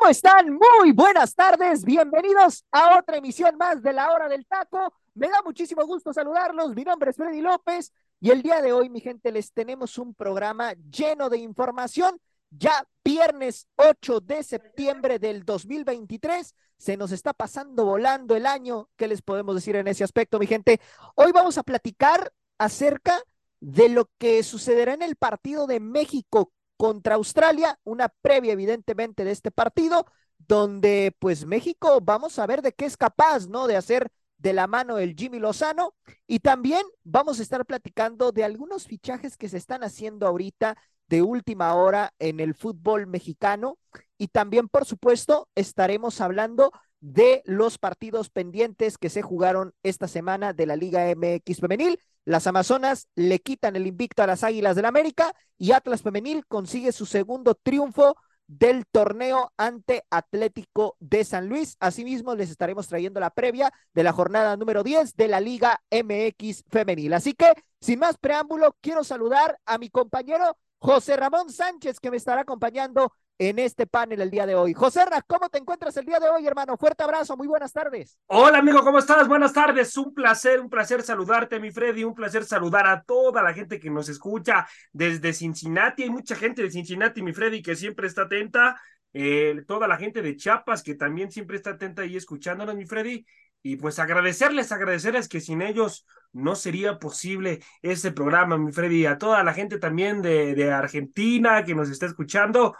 ¿Cómo están? Muy buenas tardes. Bienvenidos a otra emisión más de la hora del taco. Me da muchísimo gusto saludarlos. Mi nombre es Freddy López y el día de hoy, mi gente, les tenemos un programa lleno de información. Ya viernes 8 de septiembre del 2023. Se nos está pasando volando el año. ¿Qué les podemos decir en ese aspecto, mi gente? Hoy vamos a platicar acerca de lo que sucederá en el partido de México contra Australia, una previa evidentemente de este partido, donde pues México vamos a ver de qué es capaz, ¿no? De hacer de la mano el Jimmy Lozano. Y también vamos a estar platicando de algunos fichajes que se están haciendo ahorita de última hora en el fútbol mexicano. Y también por supuesto estaremos hablando de los partidos pendientes que se jugaron esta semana de la Liga MX femenil las Amazonas le quitan el invicto a las Águilas del América y Atlas Femenil consigue su segundo triunfo del torneo ante Atlético de San Luis. Asimismo, les estaremos trayendo la previa de la jornada número 10 de la Liga MX Femenil. Así que, sin más preámbulo, quiero saludar a mi compañero José Ramón Sánchez, que me estará acompañando en este panel el día de hoy. José Ra, ¿cómo te encuentras el día de hoy, hermano? Fuerte abrazo, muy buenas tardes. Hola, amigo, ¿cómo estás? Buenas tardes. Un placer, un placer saludarte, mi Freddy, un placer saludar a toda la gente que nos escucha desde Cincinnati. Hay mucha gente de Cincinnati, mi Freddy, que siempre está atenta. Eh, toda la gente de Chiapas que también siempre está atenta y escuchándonos, mi Freddy. Y pues agradecerles, agradecerles que sin ellos no sería posible este programa, mi Freddy. A toda la gente también de Argentina que nos está escuchando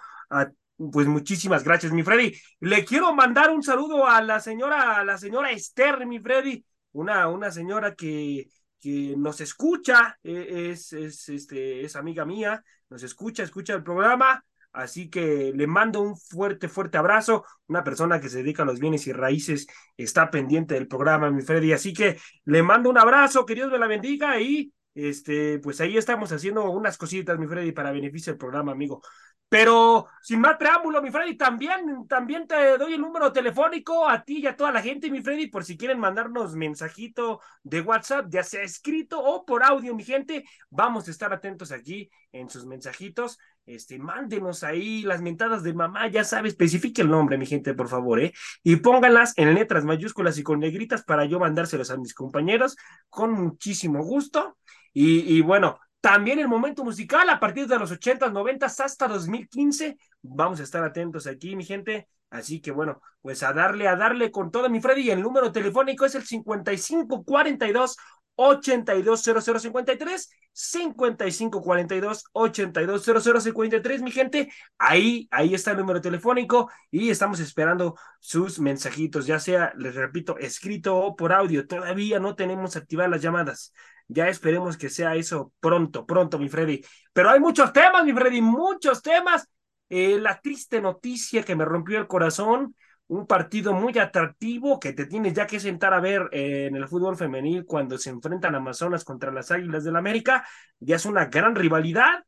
pues muchísimas gracias, mi Freddy. Le quiero mandar un saludo a la señora, a la señora Esther, mi Freddy, una, una señora que, que nos escucha, e, es, es, este, es amiga mía, nos escucha, escucha el programa. Así que le mando un fuerte, fuerte abrazo. Una persona que se dedica a los bienes y raíces está pendiente del programa, mi Freddy. Así que le mando un abrazo, que Dios me la bendiga y este, pues ahí estamos haciendo unas cositas, mi Freddy, para beneficio del programa, amigo. Pero sin más preámbulo, mi Freddy, también, también te doy el número telefónico a ti y a toda la gente, mi Freddy, por si quieren mandarnos mensajito de WhatsApp, ya sea escrito o por audio, mi gente. Vamos a estar atentos aquí en sus mensajitos. Este, mándenos ahí las mentadas de mamá, ya sabe, especifique el nombre, mi gente, por favor, ¿eh? Y pónganlas en letras mayúsculas y con negritas para yo mandárselos a mis compañeros con muchísimo gusto. Y, bueno, también el momento musical a partir de los 80, 90 hasta 2015. Vamos a estar atentos aquí, mi gente. Así que bueno, pues a darle, a darle con todo mi Freddy. El número telefónico es el 5542 820053 5542 820053 mi gente ahí ahí está el número telefónico y estamos esperando sus mensajitos ya sea les repito escrito o por audio todavía no tenemos activadas las llamadas ya esperemos que sea eso pronto, pronto, mi Freddy. Pero hay muchos temas, mi Freddy, muchos temas. Eh, la triste noticia que me rompió el corazón, un partido muy atractivo que te tienes ya que sentar a ver eh, en el fútbol femenil cuando se enfrentan Amazonas contra las Águilas del América. Ya es una gran rivalidad.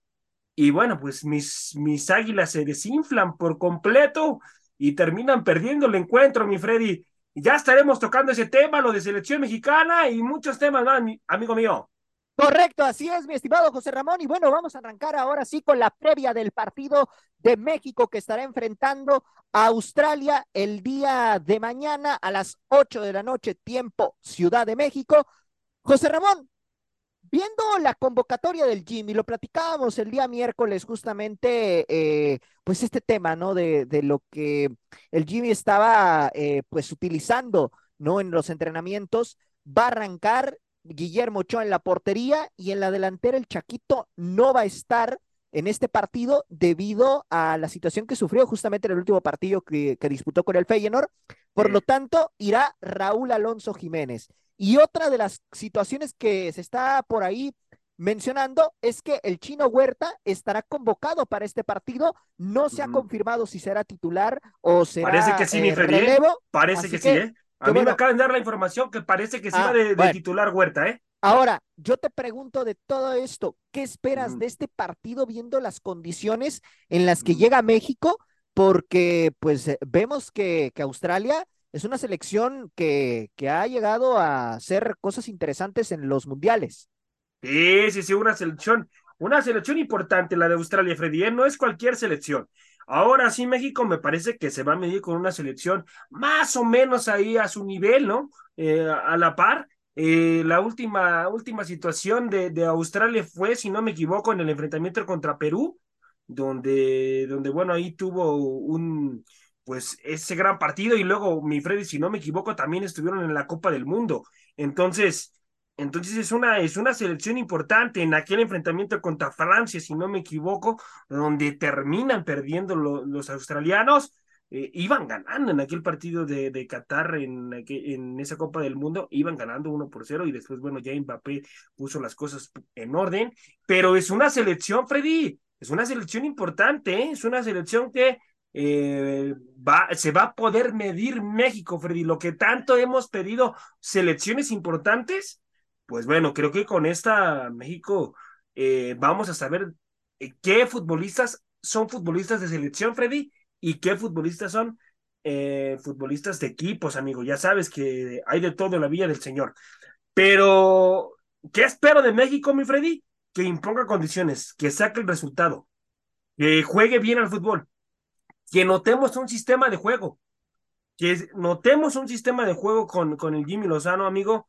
Y bueno, pues mis, mis águilas se desinflan por completo y terminan perdiendo el encuentro, mi Freddy ya estaremos tocando ese tema, lo de selección mexicana y muchos temas más, amigo mío. Correcto, así es, mi estimado José Ramón. Y bueno, vamos a arrancar ahora sí con la previa del partido de México que estará enfrentando a Australia el día de mañana a las 8 de la noche, tiempo Ciudad de México. José Ramón, Viendo la convocatoria del Jimmy, lo platicábamos el día miércoles justamente, eh, pues este tema, ¿no? De, lo que el Jimmy estaba, eh, pues utilizando, ¿no? En los entrenamientos, va a arrancar Guillermo Ochoa en la portería y en la delantera el Chaquito no va a estar en este partido debido a la situación que sufrió justamente en el último partido que, que disputó con el Feyenoord. Por lo tanto, irá Raúl Alonso Jiménez. Y otra de las situaciones que se está por ahí mencionando es que el chino Huerta estará convocado para este partido. No se ha confirmado si será titular o será Parece que sí, mi eh, relevo. Parece que, sí, ¿eh? A mí me acaban de dar la información que parece que sí Ah, va de, de bueno. titular Huerta, ¿eh? Ahora, yo te pregunto de todo esto, ¿qué esperas de este partido viendo las condiciones en las que llega México? Porque pues eh, vemos que, que Australia es una selección que, que ha llegado a hacer cosas interesantes en los mundiales. Sí, sí, sí, una selección, una selección importante la de Australia, Freddy, ¿eh? No es cualquier selección. Ahora sí, México me parece que se va a medir con una selección más o menos ahí a su nivel, ¿no? Eh, a la par. Eh, la última, última situación de, de Australia fue, si no me equivoco, en el enfrentamiento contra Perú, donde, donde bueno, ahí tuvo un, pues ese gran partido y luego, mi Freddy, si no me equivoco, también estuvieron en la Copa del Mundo. Entonces, entonces es una, es una selección importante en aquel enfrentamiento contra Francia, si no me equivoco, donde terminan perdiendo lo- los australianos. eh, iban ganando en aquel partido de, de Qatar, en, en esa Copa del Mundo, iban ganando 1 por 0 y después, bueno, ya Mbappé puso las cosas en orden, pero es una selección, Freddy, es una selección importante, ¿eh? es una selección que eh, va, se va a poder medir México, Freddy, lo que tanto hemos pedido, selecciones importantes, pues bueno, creo que con esta México eh, vamos a saber eh, qué futbolistas son futbolistas de selección, Freddy, y qué futbolistas son eh, futbolistas de equipos, amigo. Ya sabes que hay de todo en la Villa del Señor. Pero, ¿qué espero de México, mi Freddy? Que imponga condiciones, que saque el resultado, que juegue bien al fútbol, que notemos un sistema de juego, que notemos un sistema de juego con, con el Jimmy Lozano, amigo.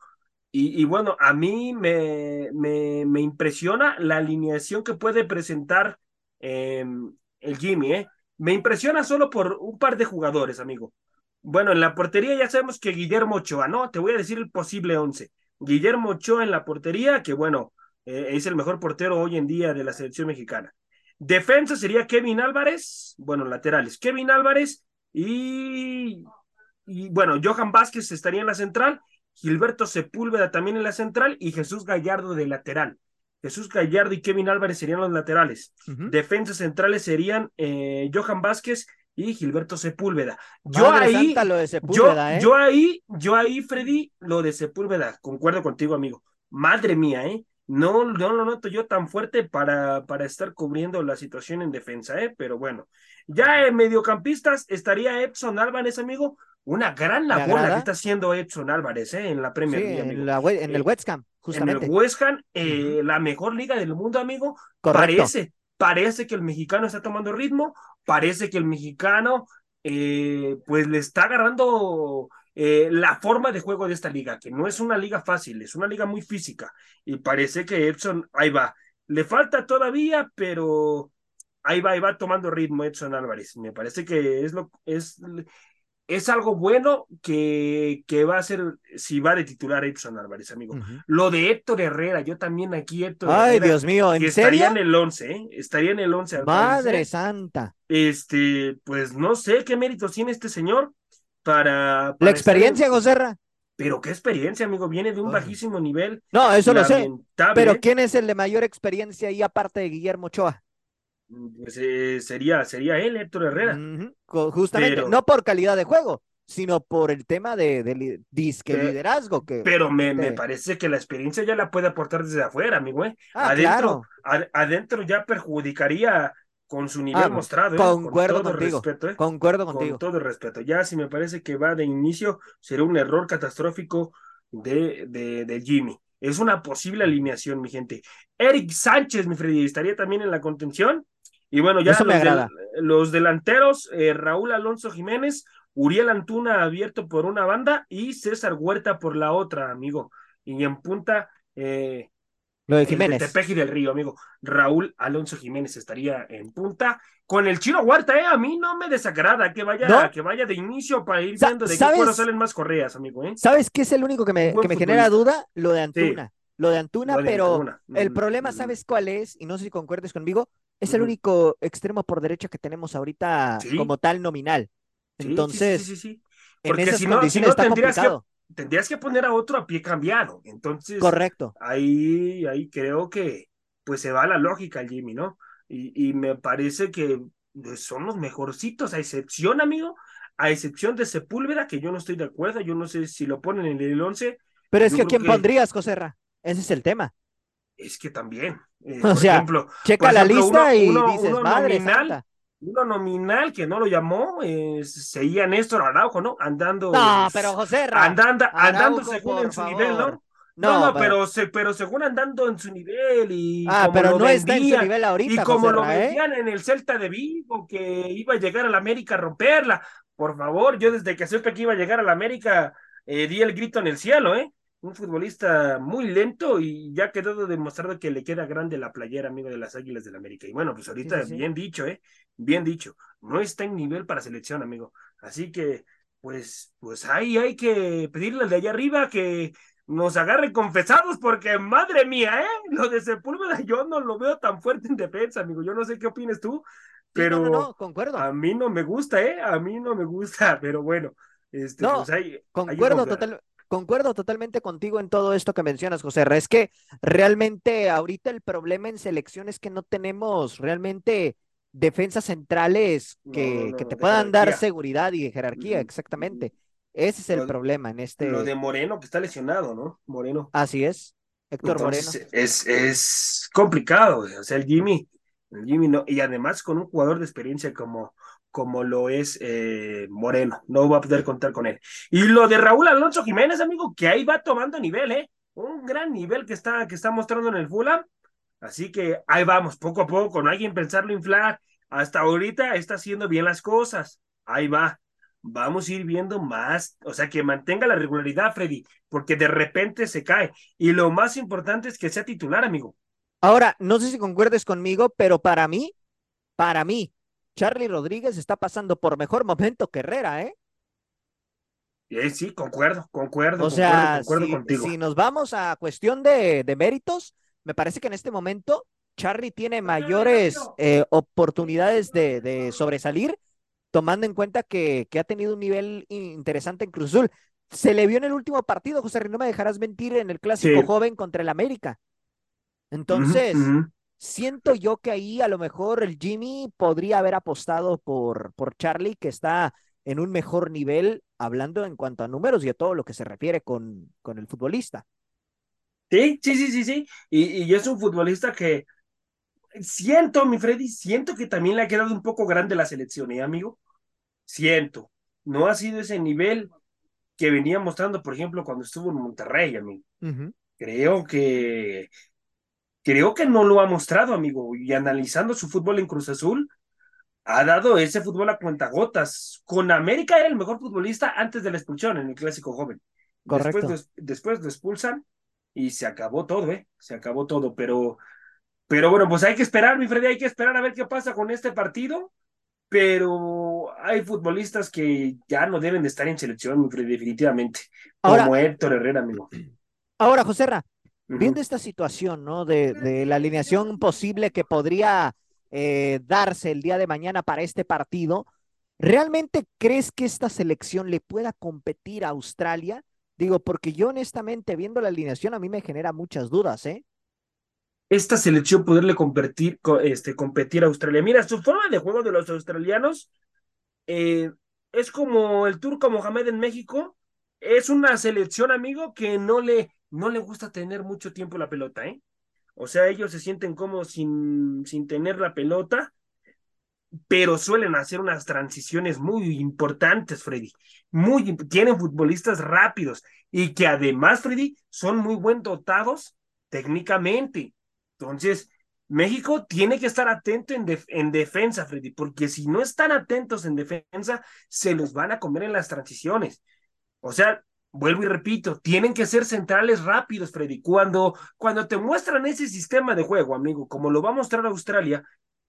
Y, bueno, a mí me, me, me, impresiona la alineación que puede presentar eh, el Jimmy, ¿eh? Me impresiona solo por un par de jugadores, amigo. Bueno, en la portería ya sabemos que Guillermo Ochoa, ¿no? Te voy a decir el posible once. Guillermo Ochoa en la portería, que bueno, eh, es el mejor portero hoy en día de la selección mexicana. Defensa sería Kevin Álvarez, bueno, laterales, Kevin Álvarez y, y bueno, Johan Vázquez estaría en la central, Gilberto Sepúlveda también en la central y Jesús Gallardo de lateral. Jesús Gallardo y Kevin Álvarez serían los laterales. Uh -huh. Defensas centrales serían eh, Johan Vázquez y Gilberto Sepúlveda. Yo Madre ahí, lo de Sepúlveda, yo, ¿eh? yo ahí, yo ahí, Freddy, lo de Sepúlveda, concuerdo contigo, amigo. Madre mía, ¿eh? No, no lo noto yo tan fuerte para, para estar cubriendo la situación en defensa, ¿eh? Pero bueno. Ya en mediocampistas estaría Epson Álvarez, amigo. Una gran labor la que está haciendo Edson Álvarez ¿eh? en la Premier sí, League. En, la, en, el West Ham, justamente. En el West Ham, eh, la mejor liga del mundo, amigo. Correcto. Parece, parece que el mexicano está tomando ritmo, parece que el mexicano eh, pues le está agarrando eh, la forma de juego de esta liga, que no es una liga fácil, es una liga muy física. Y parece que Edson, ahí va. Le falta todavía, pero ahí va, ahí va tomando ritmo Edson Álvarez. Me parece que es lo es es algo bueno que, que va a ser si va de titular Edson Álvarez, amigo. Uh -huh. Lo de Héctor Herrera, yo también aquí Héctor Ay, Herrera, Dios mío, ¿en que serio? estaría en el 11, ¿eh? Estaría en el 11. Madre santa. Este, pues no sé qué méritos tiene este señor para... para La experiencia. Goserra. Pero qué experiencia, amigo, viene de un bajísimo nivel. No, eso lo sé. Pero. ¿quién es el de mayor experiencia ahí aparte de Guillermo Ochoa? Pues, eh, sería, sería él, Héctor Herrera. Justamente, pero... no por calidad de juego, sino por el tema de, de disque pero, liderazgo. Que, pero me, de... me, parece que la experiencia ya la puede aportar desde afuera, amigo. ¿eh? Ah, adentro, claro. a, adentro ya perjudicaría con su nivel ah, mostrado. ¿eh? Concuerdo con todo contigo. Respeto, ¿eh? Concuerdo contigo. Con todo el respeto. Ya si me parece que va de inicio, será un error catastrófico de, de, de Jimmy. Es una posible alineación, mi gente. Eric Sánchez, mi Freddy, estaría también en la contención. Y bueno, ya los. Del, delanteros, eh, Raúl Alonso Jiménez, Uriel Antuna abierto por una banda y César Huerta por la otra, amigo. Y en punta, eh, lo de Jiménez. De Tepeji del Río, amigo. Raúl Alonso Jiménez estaría en punta. Con el chino Huerta, eh, a mí no me desagrada que vaya, ¿No? que vaya de inicio para ir viendo de qué cuero salen más correas, amigo. ¿eh? ¿Sabes qué es el único que me, que me genera duda? Lo de Antuna. Sí. Lo de Antuna, lo de pero Antuna. el mm, problema, mm. ¿sabes cuál es? Y no sé si concuerdes conmigo. Es el único extremo por derecha que tenemos ahorita ¿Sí? como tal nominal. Sí, Entonces, sí, sí, sí, en Porque esas si no, si condiciones no está tendrías que, complicado. tendrías que poner a otro a pie cambiado. Entonces, correcto. Ahí, ahí creo que pues se va la lógica, Jimmy, ¿no? Y, y me parece que son los mejorcitos, a excepción, amigo, a excepción de Sepúlveda, que yo no estoy de acuerdo, yo no sé si lo ponen en el 11. Pero es que ¿quién pondrías, Joserra? Ese es el tema. Es que también. Eh, o sea, ejemplo, checa la lista y dices, madre nominal, uno nominal que no lo llamó, eh, seguía Néstor Araujo, ¿no? Andando. No, pero José Andando, andando según en su nivel, ¿no? No, no, pero, pero, según andando en su nivel y ah, como pero lo no está en su nivel ahorita, y como lo ¿eh? vendían en el Celta de Vigo que iba a llegar a la América a romperla. Por favor, yo desde que supe que iba a llegar a la América eh, di el grito en el cielo, ¿eh? Un futbolista muy lento y ya ha quedado demostrado que le queda grande la playera, amigo de las Águilas del la América. Y bueno, pues ahorita bien dicho, ¿eh? Bien dicho. No está en nivel para selección, amigo. Así que, pues, pues ahí hay que pedirle al de allá arriba que nos agarre confesados porque madre mía, ¿eh? Lo de Sepúlveda yo no lo veo tan fuerte en defensa, amigo. Yo no sé qué opinas tú, pero no, concuerdo. a mí no me gusta, ¿eh? A mí no me gusta, pero bueno, este, no, pues concuerdo, total, concuerdo totalmente contigo en todo esto que mencionas, José. Es que realmente ahorita el problema en selección es que no tenemos realmente defensas centrales que, que te puedan dar seguridad y jerarquía, exactamente. Ese es el problema en este. Lo de Moreno, que está lesionado, ¿no? Moreno. Así es, Héctor Moreno. Es, es complicado, o sea, el Jimmy, el Jimmy no, y además con un jugador de experiencia como, como lo es eh, Moreno, no va a poder contar con él. Y lo de Raúl Alonso Jiménez, amigo, que ahí va tomando nivel, ¿eh? Un gran nivel que está, que está mostrando en el Fulham. Así que ahí vamos, poco a poco, no hay que pensarlo inflar. Hasta ahorita está haciendo bien las cosas. Ahí va vamos a ir viendo más, o sea, que mantenga la regularidad, Freddy, porque de repente se cae. Y lo más importante es que sea titular, amigo. Ahora, no sé si concuerdes conmigo, pero para mí, para mí, Charlie Rodríguez está pasando por mejor momento que Herrera, ¿eh? Eh, sí, concuerdo, concuerdo. O sea, si, nos vamos a cuestión de, de, méritos, me parece que en este momento Charlie tiene mayores eh, oportunidades de, de, sobresalir tomando en cuenta que, que ha tenido un nivel interesante en Cruz Azul. Se le vio en el último partido, José no me dejarás mentir, en el clásico joven contra el América. Entonces, siento yo que ahí a lo mejor el Jimmy podría haber apostado por, por Charlie, que está en un mejor nivel, hablando en cuanto a números y a todo lo que se refiere con, con el futbolista. Sí, sí, sí, sí, sí. Y, y es un futbolista que siento, mi Freddy, siento que también le ha quedado un poco grande la selección, ¿eh, amigo? Siento. No ha sido ese nivel que venía mostrando, por ejemplo, cuando estuvo en Monterrey, amigo. Creo que creo que no lo ha mostrado, amigo. Y analizando su fútbol en Cruz Azul, ha dado ese fútbol a cuentagotas. Con América era el mejor futbolista antes de la expulsión en el clásico joven. Correcto. Después, después lo expulsan y se acabó todo, ¿eh? Se acabó todo, pero pero bueno, pues hay que esperar, mi Freddy, hay que esperar a ver qué pasa con este partido. Pero hay futbolistas que ya no deben de estar en selección, mi Freddy, definitivamente. como Héctor Herrera, amigo. Ahora, José Ra, viendo esta situación, ¿no? De, de, la alineación posible que podría eh, darse el día de mañana para este partido, ¿realmente crees que esta selección le pueda competir a Australia? Digo, porque yo honestamente, viendo la alineación, a mí me genera muchas dudas, ¿eh? esta selección poderle competir, este, competir a Australia. Mira, su forma de juego de los australianos eh, es como el turco Mohamed en México. Es una selección, amigo, que no le, no le gusta tener mucho tiempo la pelota, ¿eh? O sea, ellos se sienten como sin, sin tener la pelota, pero suelen hacer unas transiciones muy importantes, Freddy. Muy, tienen futbolistas rápidos y que además, Freddy, son muy buen dotados técnicamente. Entonces, México tiene que estar atento en, en, defensa, Freddy, porque si no están atentos en defensa, se los van a comer en las transiciones. O sea, vuelvo y repito, tienen que ser centrales rápidos, Freddy. Cuando, cuando te muestran ese sistema de juego, amigo, como lo va a mostrar Australia,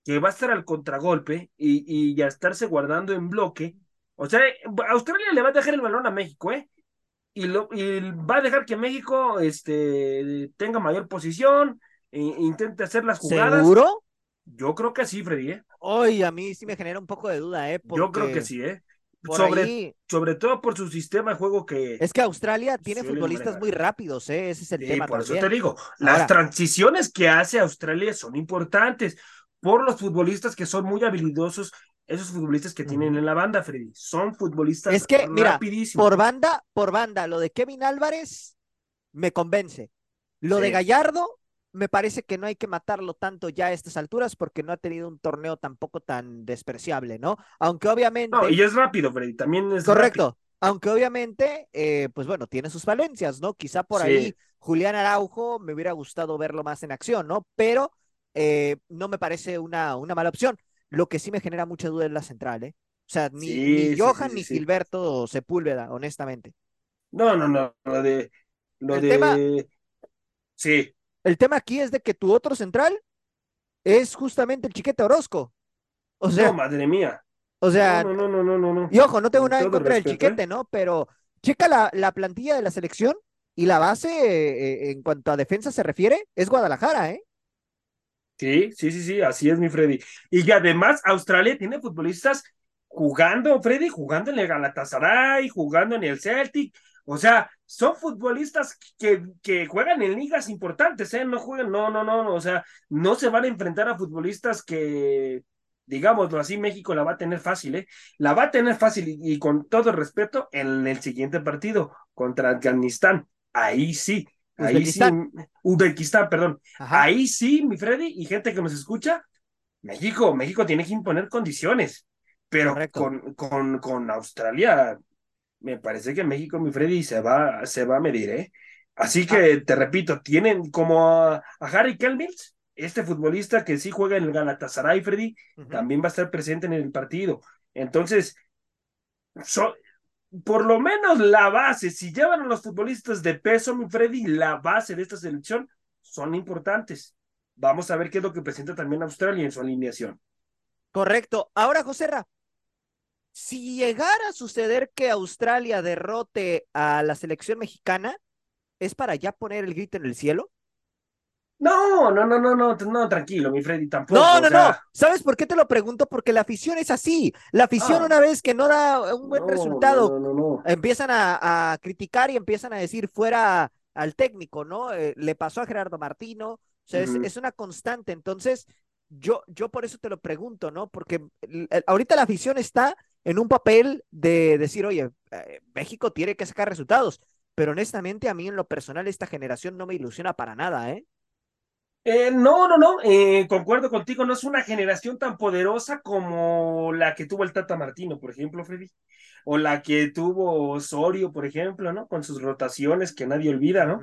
que va a estar al contragolpe y, y ya estarse guardando en bloque, o sea, Australia le va a dejar el balón a México, ¿eh? Y, lo, y va a dejar que México este, tenga mayor posición, intente hacer las jugadas. ¿Seguro? Yo creo que sí, Freddy, ¿eh? Hoy a mí sí me genera un poco de duda, ¿eh? Yo creo que sí, ¿eh? Sobre, sobre todo por su sistema de juego que... Es que Australia tiene futbolistas muy rápidos, ¿eh? ese es el tema. Por eso te digo, las transiciones que hace Australia son importantes por los futbolistas que son muy habilidosos, esos futbolistas que tienen en la banda, Freddy. Son futbolistas es que, mira, Por banda, por banda, lo de Kevin Álvarez me convence. Lo de Gallardo me parece que no hay que matarlo tanto ya a estas alturas porque no ha tenido un torneo tampoco tan despreciable, ¿no? Aunque obviamente. No, y es rápido, Freddy, también es Correcto. Aunque obviamente, eh, pues bueno, tiene sus falencias, ¿no? Quizá por ahí Julián Araujo me hubiera gustado verlo más en acción, ¿no? Pero eh, no me parece una, una mala opción. Lo que sí me genera mucha duda es la central, ¿eh? O sea, ni, Johan ni Gilberto Sepúlveda, honestamente. No, no, no. Lo de. Lo de. Sí. El tema aquí es de que tu otro central es justamente el Chiquete Orozco. O sea, no, madre mía. O sea, no, no, no, no, no, no. Y ojo, no tengo nada en contra del Chiquete, ¿eh? ¿no? Pero checa la, la, plantilla de la selección y la base eh, en cuanto a defensa se refiere es Guadalajara, ¿eh? Sí, sí, sí, sí, así es mi Freddy. Y además Australia tiene futbolistas jugando, Freddy, jugando en el Galatasaray, jugando en el Celtic, o sea, son futbolistas que, que juegan en ligas importantes, ¿eh? No juegan, no, no, no, no, o sea, no se van a enfrentar a futbolistas que, digámoslo así, México la va a tener fácil, ¿eh? La va a tener fácil y, con todo respeto en el siguiente partido contra Afganistán. Ahí sí, ahí sí, Uzbekistán, perdón. Ahí sí, mi Freddy y gente que nos escucha, México, México tiene que imponer condiciones, pero con, con, con Australia me parece que México, mi Freddy, se va, se va a medir, ¿eh? Así ah. que te repito, tienen como a, Harry Kelmils, este futbolista que sí juega en el Galatasaray, Freddy, también va a estar presente en el partido. Entonces, por lo menos la base, si llevan a los futbolistas de peso, mi Freddy, la base de esta selección son importantes. Vamos a ver qué es lo que presenta también Australia en su alineación. Correcto. Ahora, José Ra, si llegara a suceder que Australia derrote a la selección mexicana, ¿es para ya poner el grito en el cielo? No, no, no, no, no, no, tranquilo, mi Freddy, tampoco. No, no, no. ¿Sabes por qué te lo pregunto? Porque la afición es así. La afición, ah. una vez que no da un buen resultado, empiezan a, criticar y empiezan a decir fuera al técnico, ¿no? Eh, le pasó a Gerardo Martino. O sea, es, es, una constante. Entonces, yo, yo por eso te lo pregunto, ¿no? Porque ahorita la afición está en un papel de decir, oye, eh, México tiene que sacar resultados, pero honestamente a mí en lo personal esta generación no me ilusiona para nada, ¿eh? eh no, no, no, eh, concuerdo contigo, no es una generación tan poderosa como la que tuvo el Tata Martino, por ejemplo, Freddy, o la que tuvo Osorio, por ejemplo, ¿no? Con sus rotaciones que nadie olvida, ¿no?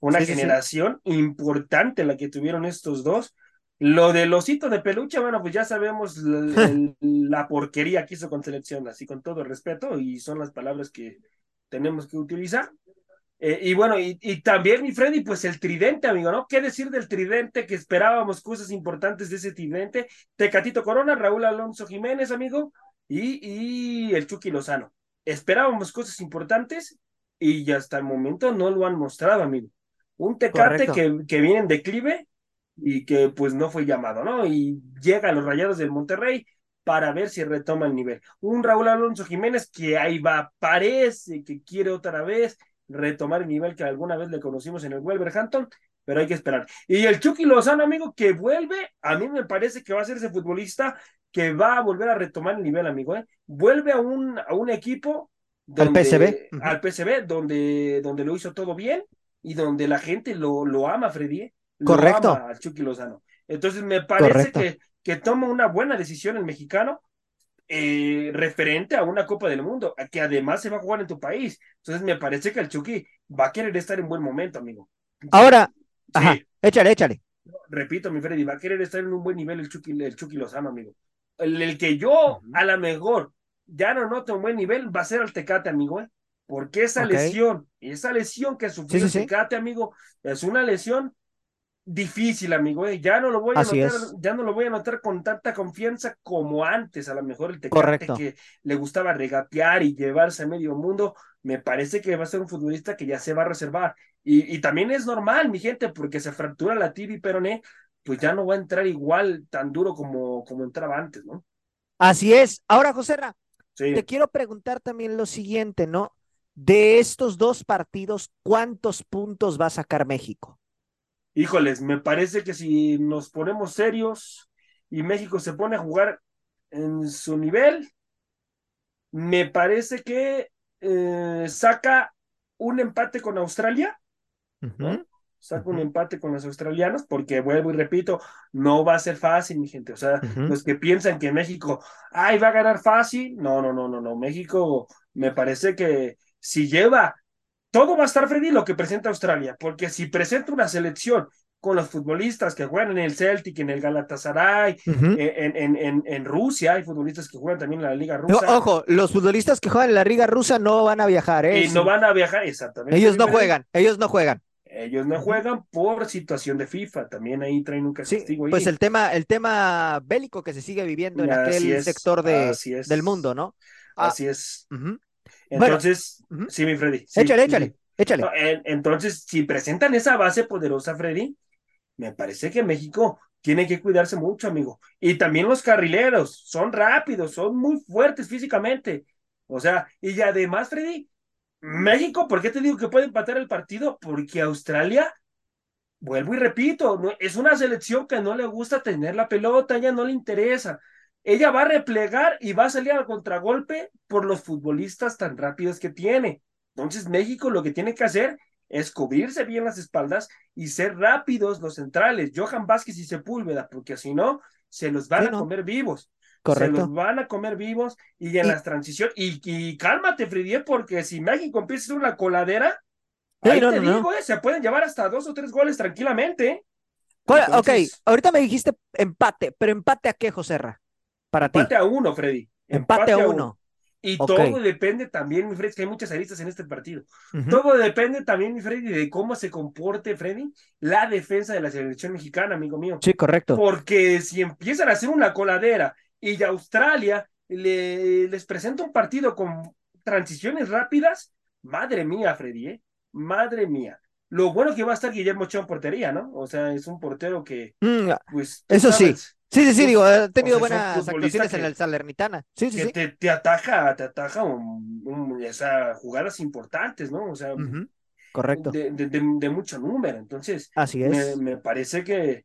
Una generación importante la que tuvieron estos dos, lo del osito de peluche, bueno, pues ya sabemos la, porquería que hizo con selección, así con todo respeto, y son las palabras que tenemos que utilizar. Eh, y bueno, y, también, mi Freddy, pues el tridente, amigo, ¿no? ¿Qué decir del tridente? Que esperábamos cosas importantes de ese tridente. Tecatito Corona, Raúl Alonso Jiménez, amigo, y, y el Chucky Lozano. Esperábamos cosas importantes y hasta el momento no lo han mostrado, amigo. Un Tecate que, que viene en declive y que pues no fue llamado, ¿no? Y llega a los Rayados del Monterrey para ver si retoma el nivel. Un Raúl Alonso Jiménez que ahí va, parece que quiere otra vez retomar el nivel que alguna vez le conocimos en el Wolverhampton, pero hay que esperar. Y el Chucky Lozano, amigo, que vuelve, a mí me parece que va a ser ese futbolista que va a volver a retomar el nivel, amigo, ¿eh? Vuelve a un, a un equipo al PSB, al PSB, donde, donde lo hizo todo bien y donde la gente lo, lo ama, Freddy. ¿eh? Correcto. a Chucky Lozano. Entonces me parece que, que toma una buena decisión el mexicano eh, referente a una Copa del Mundo, que además se va a jugar en tu país. Entonces me parece que el Chucky va a querer estar en buen momento, amigo. Ahora, échale, échale. Repito, mi Freddy, va a querer estar en un buen nivel el Chucky, el Chucky Lozano, amigo. El, que yo, a lo mejor, ya no noto un buen nivel, va a ser el Tecate, amigo, ¿eh? Porque esa lesión, esa lesión que sufrió el Tecate, amigo, es una lesión difícil, amigo. ¿eh? Ya no lo voy a notar, ya no lo voy a notar con tanta confianza como antes. A lo mejor el Tecate que le gustaba regatear y llevarse a medio mundo, me parece que va a ser un futbolista que ya se va a reservar. Y, y también es normal, mi gente, porque se fractura la tibia y peroné, pues ya no va a entrar igual tan duro como, como entraba antes, ¿no? Así es. Ahora, José te quiero preguntar también lo siguiente, ¿no? De estos dos partidos, ¿cuántos puntos va a sacar México? Híjoles, me parece que si nos ponemos serios y México se pone a jugar en su nivel, me parece que eh, saca un empate con Australia, saca un empate con los australianos, porque vuelvo y repito, no va a ser fácil, mi gente. O sea, los que piensan que México, ay, va a ganar fácil, no, no, no, no, no. México me parece que si lleva, todo va a estar Freddy lo que presenta Australia, porque si presenta una selección con los futbolistas que juegan en el Celtic, en el Galatasaray, eh, en, en, en, Rusia, hay futbolistas que juegan también en la Liga Rusa. ojo, los futbolistas que juegan en la Liga Rusa no van a viajar, ¿eh? Y no van a viajar, exactamente. Ellos no juegan, ellos no juegan. Ellos no juegan por situación de FIFA, también ahí traen un castigo. Pues el tema, el tema bélico que se sigue viviendo en aquel sector de, del mundo, ¿no? Ah, así es. Entonces, sí, mi Freddy. échale, échale, échale. entonces, si presentan esa base poderosa, Freddy, me parece que México tiene que cuidarse mucho, amigo. Y también los carrileros, son rápidos, son muy fuertes físicamente. O sea, y además, Freddy, México, ¿por qué te digo que puede empatar el partido? Porque Australia, vuelvo y repito, no, es una selección que no le gusta tener la pelota, ella no le interesa. Ella va a replegar y va a salir al contragolpe por los futbolistas tan rápidos que tiene. Entonces México lo que tiene que hacer es cubrirse bien las espaldas y ser rápidos los centrales, Johan Vázquez y Sepúlveda, porque si no, se los van a comer vivos. Correcto. Se los van a comer vivos y en las transiciones. Y, cálmate, Fridier, porque si México empieza a ser una coladera, ahí te digo, eh, se pueden llevar hasta dos o tres goles tranquilamente. Ok, ahorita me dijiste empate, pero empate a qué, Joserra? Para empate a uno, Freddy. Empate, a uno. Y todo depende también, mi Freddy, que hay muchas aristas en este partido. Todo depende también, mi Freddy, de cómo se comporte, Freddy, la defensa de la selección mexicana, amigo mío. Sí, correcto. Porque si empiezan a hacer una coladera y Australia le, les presenta un partido con transiciones rápidas, madre mía, Freddy, ¿eh? madre mía. Lo bueno que va a estar Guillermo Ochoa en portería, ¿no? O sea, es un portero que, mm, pues, eso sí. Sí, sí, sí, digo, ha tenido buenas actuaciones en el Salernitana. Sí, sí, que Te, te, ataja, te ataja jugadas importantes, ¿no? O sea, correcto. De, de, mucho número. Entonces, Así es. Me, me parece que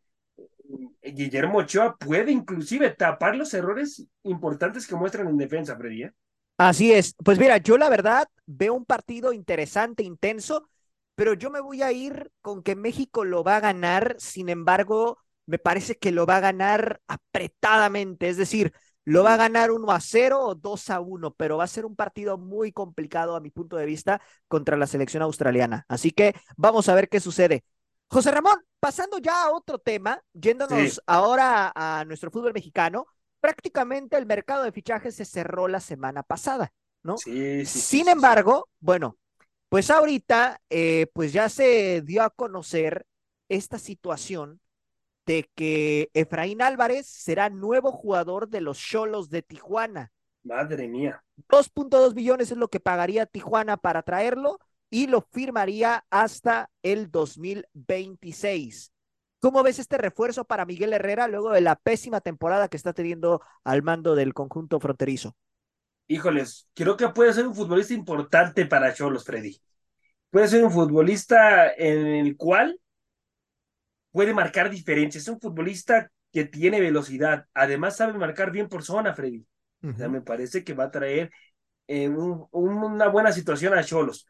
Guillermo Ochoa puede inclusive tapar los errores importantes que muestran en defensa, Freddy. ¿eh? Así es. Pues mira, yo la verdad veo un partido interesante, intenso, pero yo me voy a ir con que México lo va a ganar. Sin embargo, me parece que lo va a ganar apretadamente. Es decir, lo va a ganar 1 a 0 o 2 a 1, pero va a ser un partido muy complicado a mi punto de vista contra la selección australiana. Así que vamos a ver qué sucede. José Ramón, pasando ya a otro tema, yéndonos ahora a, nuestro fútbol mexicano, prácticamente el mercado de fichajes se cerró la semana pasada, ¿no? Sí, sí. Sin embargo, bueno, pues ahorita, eh, pues ya se dio a conocer esta situación de que Efraín Álvarez será nuevo jugador de los Cholos de Tijuana. Madre mía. 2.2 billones es lo que pagaría Tijuana para traerlo y lo firmaría hasta el 2026. ¿Cómo ves este refuerzo para Miguel Herrera luego de la pésima temporada que está teniendo al mando del conjunto fronterizo? Híjoles, creo que puede ser un futbolista importante para Cholos, Freddy. Puede ser un futbolista en el cual puede marcar diferencias. Es un futbolista que tiene velocidad. Además, sabe marcar bien por zona, Freddy. O sea, me parece que va a traer eh, una buena situación a Cholos.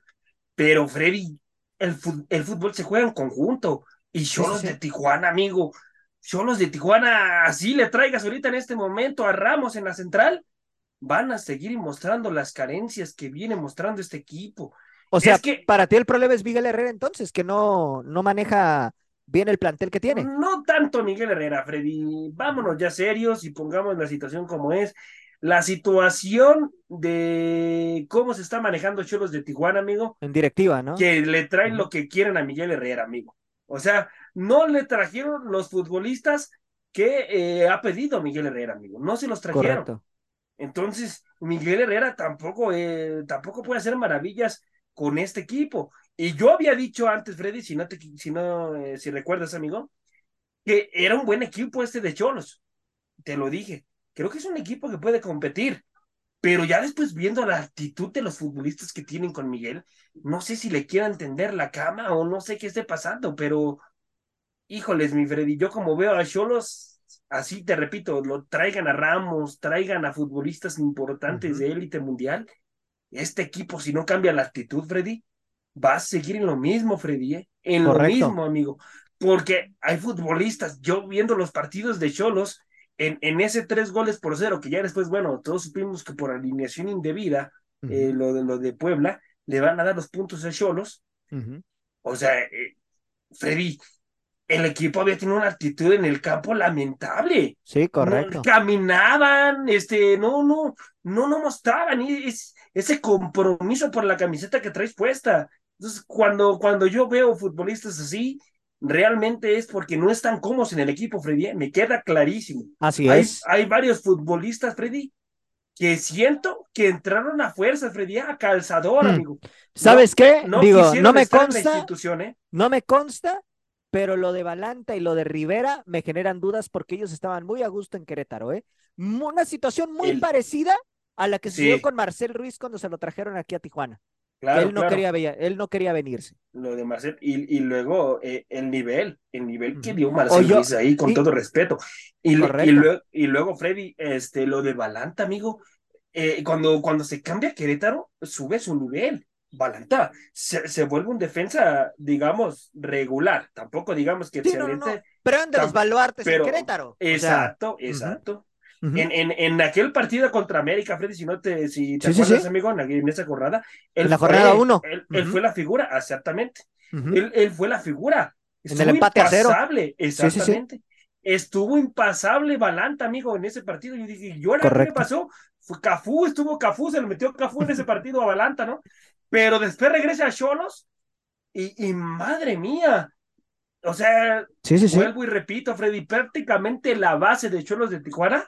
Pero Freddy, el, el fútbol se juega en conjunto. Y Cholos de Tijuana, amigo. Cholos de Tijuana, así le traigas ahorita en este momento a Ramos en la central, van a seguir mostrando las carencias que viene mostrando este equipo. O sea, que para ti el problema es Miguel Herrera entonces, que no, no maneja bien el plantel que tiene. No tanto Miguel Herrera, Freddy. Vámonos ya serios y pongamos la situación como es la situación de cómo se está manejando Cholos de Tijuana, amigo. En directiva, ¿no? Que le traen lo que quieren a Miguel Herrera, amigo. O sea, no le trajeron los futbolistas que eh, ha pedido Miguel Herrera, amigo. No se los trajeron. Correcto. Entonces, Miguel Herrera tampoco, eh, tampoco puede hacer maravillas con este equipo. Y yo había dicho antes, Freddy, si no, te, si, no eh, si recuerdas, amigo, que era un buen equipo este de Cholos. Te lo dije creo que es un equipo que puede competir. pero ya después viendo la actitud de los futbolistas que tienen con Miguel, no sé si le quieran tender la cama o no sé qué esté pasando, pero híjoles, mi Freddy, yo como veo a Cholos, así te repito, lo traigan a Ramos, traigan a futbolistas importantes de élite mundial, este equipo, si no cambia la actitud, Freddy, va a seguir en lo mismo, Freddy, ¿eh? en lo mismo, amigo. Porque hay futbolistas, yo viendo los partidos de Cholos, en, en, ese tres goles por cero, que ya después, bueno, todos supimos que por alineación indebida, eh, lo, de, lo de Puebla, le van a dar los puntos a Cholos. O sea, eh, Freddy, el equipo había tenido una actitud en el campo lamentable. Sí, correcto. caminaban, este, no, no, no, no mostraban ese compromiso por la camiseta que traes puesta. Entonces, cuando, cuando yo veo futbolistas así, realmente es porque no están cómodos en el equipo, Freddy. ¿eh? Me queda clarísimo. Así es. Hay varios futbolistas, Freddy, que siento que entraron a fuerza, Freddy, a calzador, hmm. amigo. ¿Sabes qué? Digo, no me consta. ¿eh? No me consta, pero lo de Balanta y lo de Rivera me generan dudas porque ellos estaban muy a gusto en Querétaro, ¿eh? Una situación muy parecida a la que sucedió con Marcel Ruiz cuando se lo trajeron aquí a Tijuana. Claro, él no quería él no quería venirse. Lo de Marcel, y, y luego eh, el nivel, el nivel que dio Marcel Ruiz ahí, con todo respeto. Y, y, luego, y luego, Freddy, este, lo de Balanta, amigo, eh, cuando, cuando se cambia Querétaro, sube su nivel. Balanta se, se, vuelve un defensa, digamos, regular. Tampoco digamos que excelente. Pero de los baluartes en Querétaro. Exacto, exacto. En, en, en, aquel partido contra América, Freddy, si no te, si te acuerdas, amigo, en, esa jornada. Él en la jornada uno. Él, fue la figura, exactamente. él, él, fue la figura. en el empate a cero. Exactamente. Estuvo impasable Balanta, amigo, en ese partido. Yo dije, ¿y ahora qué pasó? Fue Cafú, estuvo Cafú, se lo metió Cafú en ese partido a Balanta, ¿no? Pero después regresa a Cholos y, y, madre mía. O sea, vuelvo y repito, Freddy, prácticamente la base de Cholos de Tijuana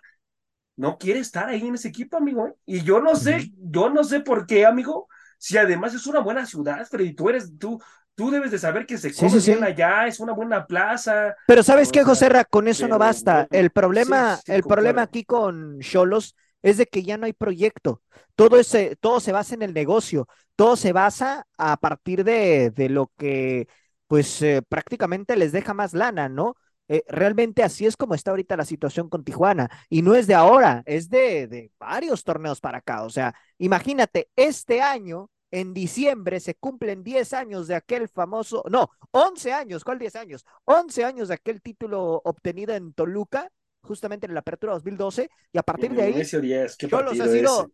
no quiere estar ahí en ese equipo, amigo. ¿eh? Y yo no sé, yo no sé por qué, amigo, si además es una buena ciudad, Freddy, tú eres, tú, tú debes de saber que se come bien allá, es una buena plaza. Pero ¿sabes qué, José Ra? Con eso no basta. El problema, el problema aquí con Cholos es de que ya no hay proyecto. Todo, ese, todo se basa en el negocio, todo se basa a partir de, de lo que pues eh, prácticamente les deja más lana, ¿no? Eh, realmente así es como está ahorita la situación con Tijuana. Y no es de ahora, es de, de varios torneos para acá. O sea, imagínate, este año, en diciembre, se cumplen 10 años de aquel famoso, no, 11 años, ¿cuál 10 años? 11 años de aquel título obtenido en Toluca justamente en la apertura 2012, y a partir de ahí, los ha sido,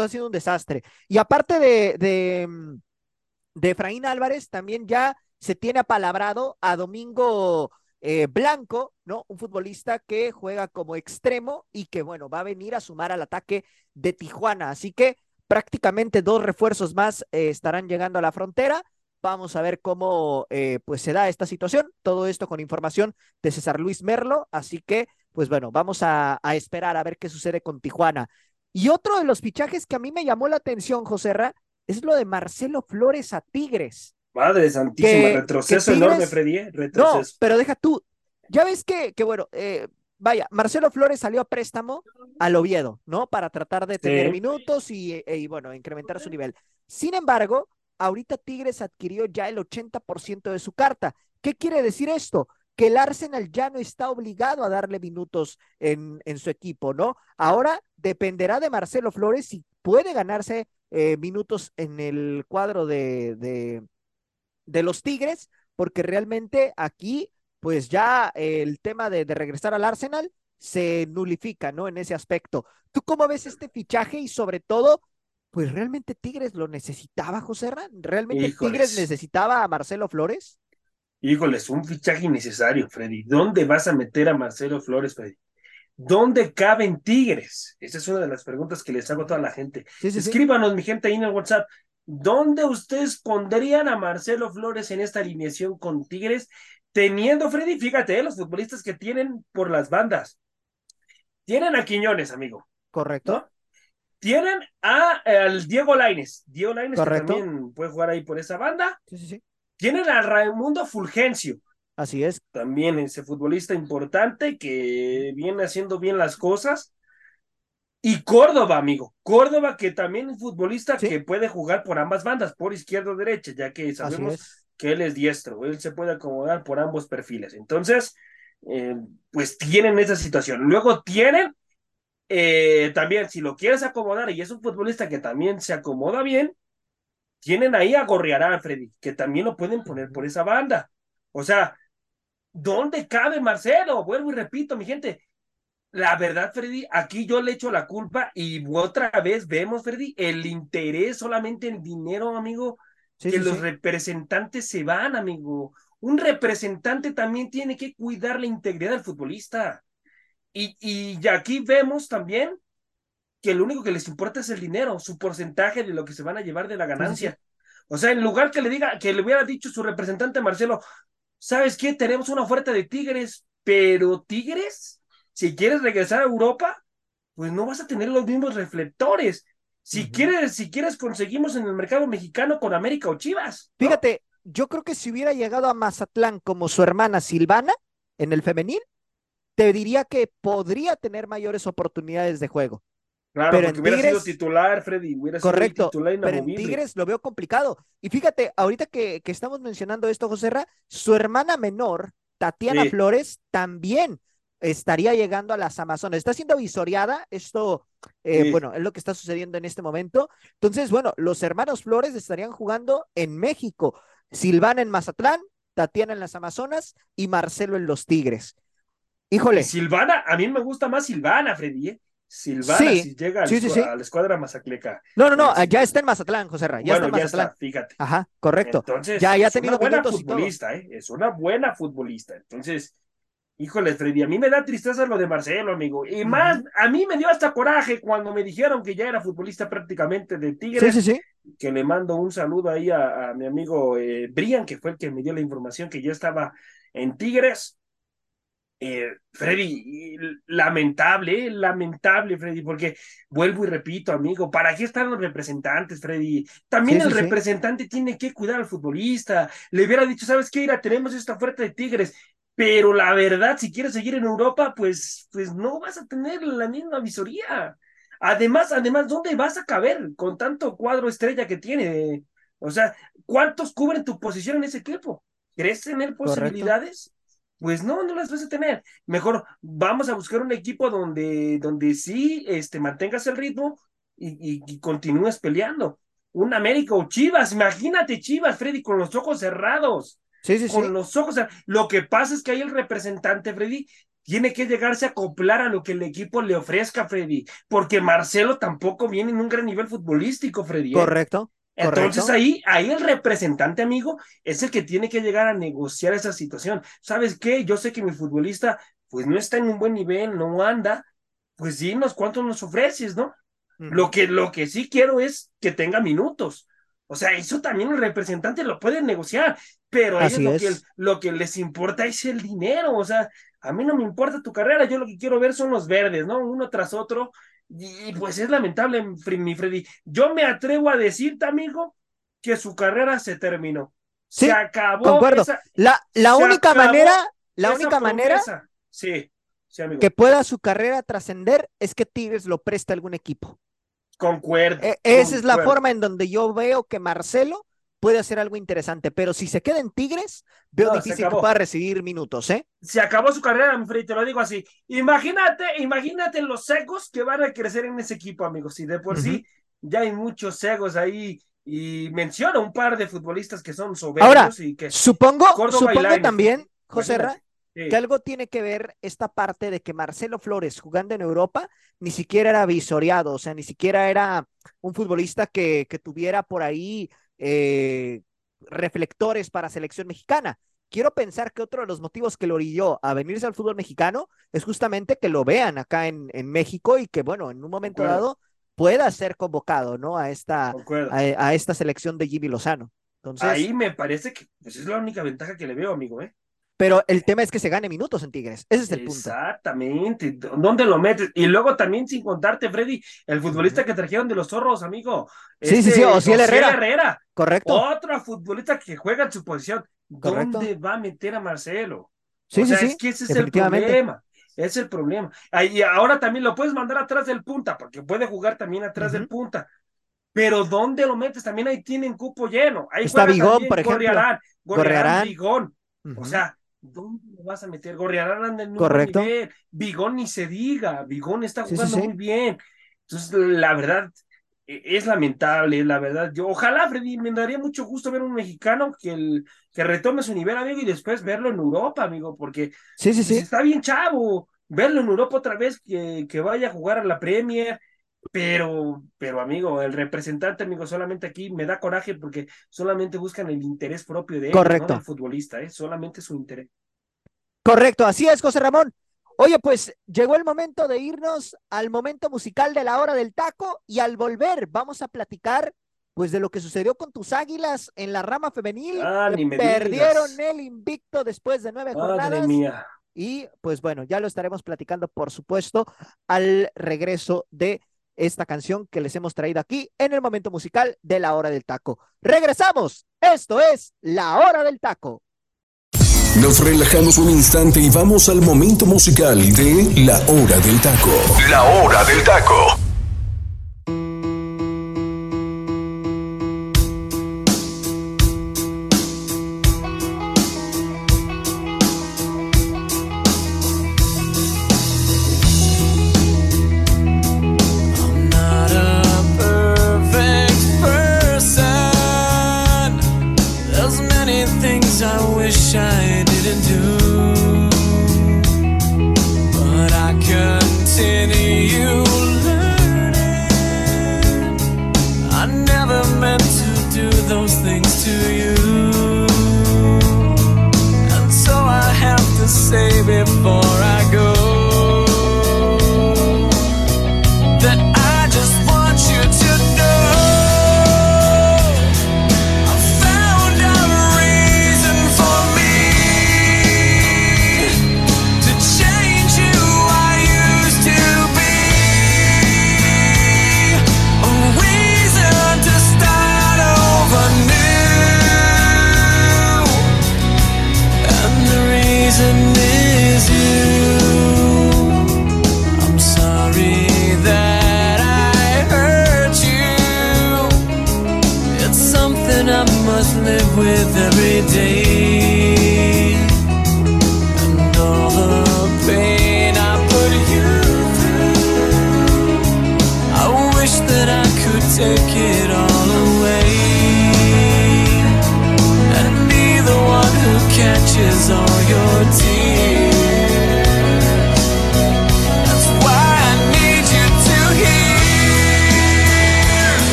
ha sido un desastre. Y aparte de, de, mm, de Efraín Álvarez, también ya se tiene apalabrado a Domingo eh, Blanco, ¿no? Un futbolista que juega como extremo y que, bueno, va a venir a sumar al ataque de Tijuana. Así que prácticamente dos refuerzos más eh, estarán llegando a la frontera. Vamos a ver cómo eh, pues se da esta situación. Todo esto con información de César Luis Merlo. Así que pues bueno, vamos a, esperar a ver qué sucede con Tijuana. Y otro de los fichajes que a mí me llamó la atención, José Ra, es lo de Marcelo Flores a Tigres. Madre santísima, retroceso enorme, Freddy, ¿eh? retroceso. No, pero deja tú, ya ves que, que bueno, eh, vaya, Marcelo Flores salió a préstamo al Oviedo, ¿no? Para tratar de tener minutos y, e, y, bueno, incrementar su nivel. Sin embargo, ahorita Tigres adquirió ya el 80% de su carta. ¿Qué quiere decir esto? que el Arsenal ya no está obligado a darle minutos en, en su equipo, ¿no? Ahora dependerá de Marcelo Flores si puede ganarse eh, minutos en el cuadro de, de, de, los Tigres, porque realmente aquí, pues ya el tema de, de regresar al Arsenal se nulifica, ¿no? En ese aspecto. ¿Tú cómo ves este fichaje y sobre todo, pues realmente Tigres lo necesitaba, José ¿Realmente Tigres necesitaba a Marcelo Flores? Híjole, es un fichaje innecesario, Freddy. ¿Dónde vas a meter a Marcelo Flores, Freddy? ¿Dónde caben Tigres? Esa es una de las preguntas que les hago a toda la gente. Escríbanos, mi gente, ahí en el WhatsApp. ¿Dónde ustedes pondrían a Marcelo Flores en esta alineación con Tigres? Teniendo, Freddy, fíjate, eh, los futbolistas que tienen por las bandas. Tienen a Quiñones, amigo. Correcto. Tienen a, al Diego Laines. Diego Laines que también puede jugar ahí por esa banda. Sí, sí, sí. Tienen a Raimundo Fulgencio. Así es. También ese futbolista importante que viene haciendo bien las cosas. Y Córdoba, amigo. Córdoba, que también es futbolista que puede jugar por ambas bandas, por izquierda o derecha, ya que sabemos que él es diestro, él se puede acomodar por ambos perfiles. Entonces, eh, pues tienen esa situación. Luego tienen eh, también, si lo quieres acomodar y es un futbolista que también se acomoda bien, tienen ahí a Gorriarán, Freddy, que también lo pueden poner por esa banda. O sea, ¿dónde cabe Marcelo? Vuelvo y repito, mi gente. La verdad, Freddy, aquí yo le echo la culpa y otra vez vemos, Freddy, el interés solamente en dinero, amigo, que los representantes se van, amigo. Un representante también tiene que cuidar la integridad del futbolista. Y, y aquí vemos también que lo único que les importa es el dinero, su porcentaje de lo que se van a llevar de la ganancia. O sea, en lugar que le diga, que le hubiera dicho su representante Marcelo, ¿sabes qué? Tenemos una oferta de Tigres, pero Tigres, si quieres regresar a Europa, pues no vas a tener los mismos reflectores. Si quieres, si quieres, conseguimos en el mercado mexicano con América o Chivas. Fíjate, yo creo que si hubiera llegado a Mazatlán como su hermana Silvana en el femenil, te diría que podría tener mayores oportunidades de juego. Claro, pero porque hubiera sido titular, Freddy, hubiera correcto, sido titular Pero en Tigres lo veo complicado. Y fíjate, ahorita que, que estamos mencionando esto, José Ra, su hermana menor, Tatiana Flores, también estaría llegando a las Amazonas. Está siendo visoreada, esto, eh, bueno, es lo que está sucediendo en este momento. Entonces, bueno, los hermanos Flores estarían jugando en México. Silvana en Mazatlán, Tatiana en las Amazonas y Marcelo en los Tigres. Híjole. Silvana, a mí me gusta más Silvana, Freddy. ¿eh? Silvana, si llega a la escuadra Mazacleca. No, no, no, ya está en Mazatlán, José Ra. Ya está en Mazatlán. fíjate. Ajá, correcto. Entonces, ya, ya ha tenido una buena futbolista, ¿eh? Es una buena futbolista. Entonces, híjole, Freddy, a mí me da tristeza lo de Marcelo, amigo. Y más, a mí me dio hasta coraje cuando me dijeron que ya era futbolista prácticamente de Tigres. Sí, sí, sí que le mando un saludo ahí a, mi amigo eh, Brian, que fue el que me dio la información que ya estaba en Tigres. Eh, Freddy, lamentable, lamentable, Freddy, porque vuelvo y repito, amigo, ¿para qué están los representantes, Freddy? También el representante tiene que cuidar al futbolista. Le hubiera dicho, ¿sabes qué? Ira, tenemos esta oferta de Tigres, pero la verdad, si quieres seguir en Europa, pues, pues no vas a tener la misma visoría. Además, además, ¿dónde vas a caber con tanto cuadro estrella que tiene? O sea, ¿cuántos cubren tu posición en ese equipo? ¿Crees tener posibilidades? Pues no, no las vas a tener. Mejor vamos a buscar un equipo donde, donde sí este, mantengas el ritmo y, y, continúes peleando. Un América o Chivas, imagínate Chivas, Freddy, con los ojos cerrados. Sí, sí, con los ojos. Lo que pasa es que ahí el representante, Freddy, tiene que llegarse a acoplar a lo que el equipo le ofrezca, Freddy, porque Marcelo tampoco viene en un gran nivel futbolístico, Freddy. ¿eh? Correcto. Entonces ahí, ahí el representante, amigo, es el que tiene que llegar a negociar esa situación. ¿Sabes qué? Yo sé que mi futbolista, pues no está en un buen nivel, no anda, pues dinos cuánto nos ofreces, ¿no? Lo que, lo que sí quiero es que tenga minutos. O sea, eso también el representante lo puede negociar, pero a ellos lo, Que, lo que les importa es el dinero. O sea, a mí no me importa tu carrera, yo lo que quiero ver son los verdes, ¿no? Uno tras otro. Y pues es lamentable, mi Freddy. Yo me atrevo a decirte, amigo, que su carrera se terminó. se acabó. Concuerdo. la, la única manera, la única manera sí, que pueda su carrera trascender es que Tigres lo preste a algún equipo. Concuerdo. E, esa es la forma en donde yo veo que Marcelo puede hacer algo interesante, pero si se queda en Tigres, veo difícil que pueda recibir minutos, ¿eh? Se acabó su carrera, mi Freddy, te lo digo así. Imagínate, imagínate los secos que van a crecer en ese equipo, amigos. Si de por sí ya hay muchos cegos ahí y menciona un par de futbolistas que son soberbios Ahora, y que supongo, supongo también, José Ra, que algo tiene que ver esta parte de que Marcelo Flores jugando en Europa ni siquiera era visoreado, o sea, ni siquiera era un futbolista que, que tuviera por ahí eh, reflectores para selección mexicana. Quiero pensar que otro de los motivos que lo orilló a venirse al fútbol mexicano es justamente que lo vean acá en, en México y que, bueno, en un momento dado pueda ser convocado, ¿no? A esta, a, esta selección de Jimmy Lozano. Entonces, Ahí me parece que pues, es la única ventaja que le veo, amigo, ¿eh? Pero el tema es que se gane minutos en Tigres. Ese es el punto. Exactamente. ¿Dónde lo metes? Y luego también, sin contarte, Freddy, el futbolista que trajeron de los zorros, amigo. Sí, sí, sí, este, el Herrera. Herrera. Correcto. Otro futbolista que juega en su posición. ¿Dónde va a meter a Marcelo? Sí, sí, sí. Es que ese es el problema. Es el problema. Y ahora también lo puedes mandar atrás del punta, porque puede jugar también atrás del punta. Pero ¿dónde lo metes? También ahí tienen cupo lleno. Ahí Está Bigón, por ejemplo. Gorriarán, Bigón. O sea, ¿dónde lo vas a meter? Gorriarán anda en Correcto. nivel. Bigón ni se diga. Bigón está jugando muy bien. Entonces, la verdad, e, es lamentable, la verdad. Yo, ojalá, Freddy, me daría mucho gusto ver un mexicano que, el, que retome su nivel, amigo, y después verlo en Europa, amigo, porque sí, sí, sí. Pues, está bien chavo. Verlo en Europa otra vez, que, que vaya a jugar a la Premier, pero, pero amigo, el representante, amigo, solamente aquí me da coraje porque solamente buscan el interés propio de él, Correcto. futbolista, ¿eh? solamente su interés. Correcto, así es, José Ramón. Oye, pues llegó el momento de irnos al momento musical de la hora del taco y al volver vamos a platicar pues de lo que sucedió con tus águilas en la rama femenil. Ah, ni me perdieron digas. el invicto después de nueve Madre jornadas. mía. Y pues bueno, ya lo estaremos platicando, por supuesto, al regreso de esta canción que les hemos traído aquí en el momento musical de la hora del taco. Regresamos. Esto es la hora del taco. Nos relajamos un instante y vamos al momento musical de La Hora del Taco. La Hora del Taco.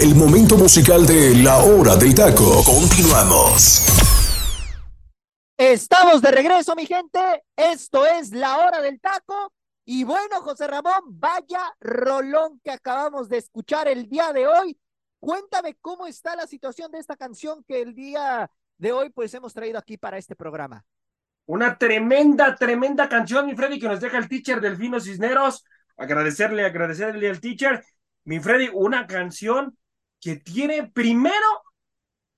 El momento musical de La Hora del Taco. Continuamos. Estamos de regreso, mi gente. Esto es La Hora del Taco. Y bueno, José Ramón, vaya rolón que acabamos de escuchar el día de hoy. Cuéntame cómo está la situación de esta canción que el día de hoy pues hemos traído aquí para este programa. Una tremenda, tremenda canción, mi Freddy, que nos deja el teacher Delfino Cisneros. Agradecerle, agradecerle al teacher. Mi Freddy, una canción que tiene primero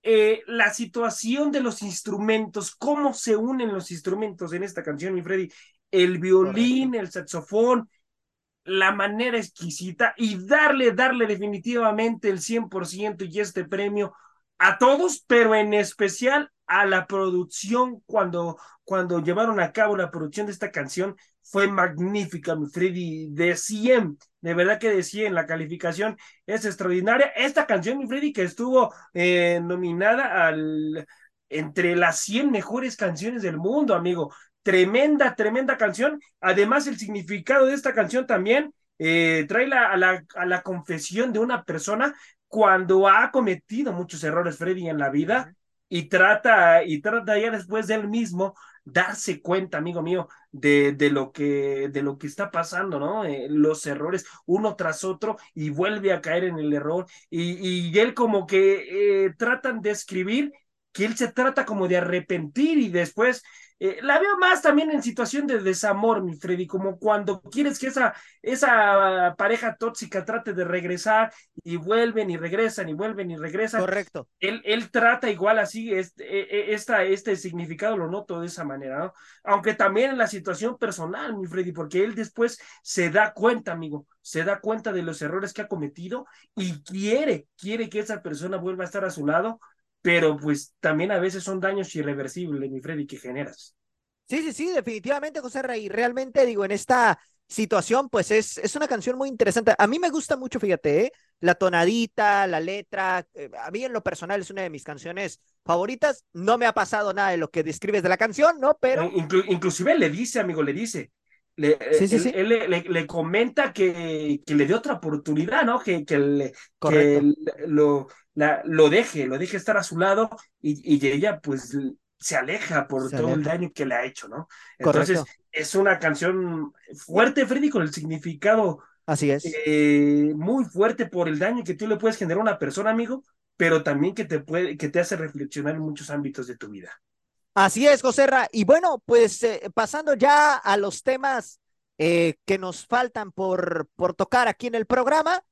eh, la situación de los instrumentos, cómo se unen los instrumentos en esta canción, mi Freddy. El violín, el saxofón, la manera exquisita y darle, darle definitivamente el 100% y este premio a todos, pero en especial a la producción cuando, cuando llevaron a cabo la producción de esta canción fue magnífica, mi Freddy, de 100, de verdad que de 100, la calificación es extraordinaria. Esta canción, mi Freddy, que estuvo eh, nominada al, entre las 100 mejores canciones del mundo, amigo. Tremenda, tremenda canción. Además, el significado de esta canción también eh, trae la, a, la, a la confesión de una persona cuando ha cometido muchos errores, Freddy, en la vida y trata, y trata ya después de él mismo darse cuenta, amigo mío, de, de, lo, que, de lo que está pasando, ¿no? Eh, los errores uno tras otro y vuelve a caer en el error y, y él como que eh, tratan de escribir que él se trata como de arrepentir y después eh, la veo más también en situación de desamor, mi Freddy, como cuando quieres que esa, esa pareja tóxica trate de regresar y vuelven y regresan y vuelven y regresan. Correcto. Él, él trata igual así, este, esta, este significado lo noto de esa manera, ¿no? Aunque también en la situación personal, mi Freddy, porque él después se da cuenta, amigo, se da cuenta de los errores que ha cometido y quiere, quiere que esa persona vuelva a estar a su lado pero pues también a veces son daños irreversibles, mi Freddy, que generas. Sí, sí, sí, definitivamente, José Rey. Realmente, digo, en esta situación, pues es, es una canción muy interesante. A mí me gusta mucho, fíjate, ¿eh? la tonadita, la letra. Eh, a mí en lo personal es una de mis canciones favoritas. No me ha pasado nada de lo que describes de la canción, ¿no? Pero... inclusive le dice, amigo, le dice. Le, sí, sí, él, sí. él le, le, comenta que, que, le dé otra oportunidad, ¿no? Que, que, le, que lo, la, lo deje, lo deje estar a su lado y, y ella pues se aleja por se todo aleja. el daño que le ha hecho, ¿no? Entonces Correcto. es una canción fuerte, Freddy, con el significado Así es. Eh, muy fuerte por el daño que tú le puedes generar a una persona, amigo, pero también que te puede, que te hace reflexionar en muchos ámbitos de tu vida. Así es, Joserra. Y bueno, pues eh, pasando ya a los temas eh, que nos faltan por, por tocar aquí en el programa,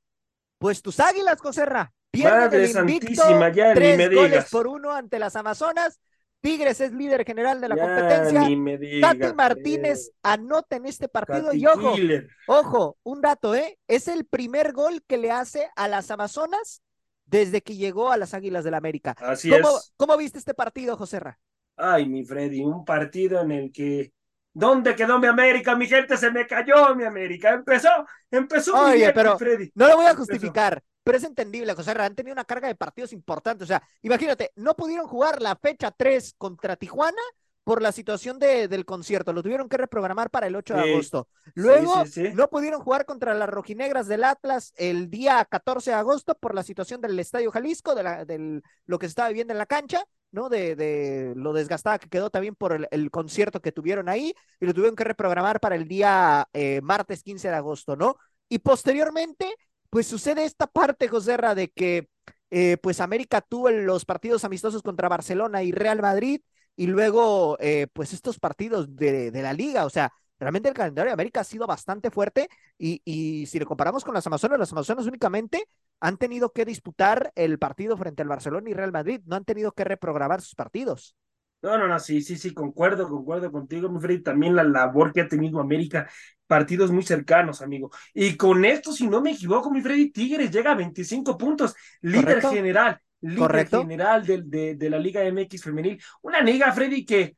pues tus águilas, Joserra, Madre santísima, ya tres ni me digas. goles por uno ante las Amazonas. Tigres es líder general de la ya competencia. Ni me digas, Tati Martínez anota en este partido Tati y ojo, Killer. ojo, un dato, ¿eh? Es el primer gol que le hace a las Amazonas desde que llegó a las Águilas del la América. Así ¿Cómo, es. ¿Cómo viste este partido, Joserra? Ay, mi Freddy, un partido en el que ¿Dónde quedó mi América? Mi gente se me cayó, mi América. Empezó, empezó muy Oye, bien, pero Freddy. no lo voy a Empezó. Pero es entendible, José Ra, han tenido una carga de partidos importantes. O sea, imagínate, no pudieron jugar la fecha 3 contra Tijuana por la situación de, del concierto, lo tuvieron que reprogramar para el 8 de Sí, agosto. Luego, sí, sí. no pudieron jugar contra las rojinegras del Atlas el día 14 de agosto por la situación del Estadio Jalisco, de la, del, lo que se estaba viviendo en la cancha. ¿no? De, de lo desgastada que quedó también por el, el, concierto que tuvieron ahí y lo tuvieron que reprogramar para el día eh, martes 15 de agosto, ¿no? Y posteriormente, pues sucede esta parte, Joserra, de que eh, pues América tuvo los partidos amistosos contra Barcelona y Real Madrid y luego eh, pues estos partidos de, de la liga, o sea, realmente el calendario de América ha sido bastante fuerte y, y, si lo comparamos con las Amazonas, las Amazonas únicamente han tenido que disputar el partido frente al Barcelona y Real Madrid, no han tenido que reprogramar sus partidos. No, no, no, sí, sí, sí, concuerdo, concuerdo contigo, mi Freddy. También la labor que ha tenido América, partidos muy cercanos, amigo. Y con esto, si no me equivoco, mi Freddy, Tigres llega a 25 puntos, líder Correcto. general, líder Correcto. general de, de, de la Liga MX femenil. Una liga, Freddy, que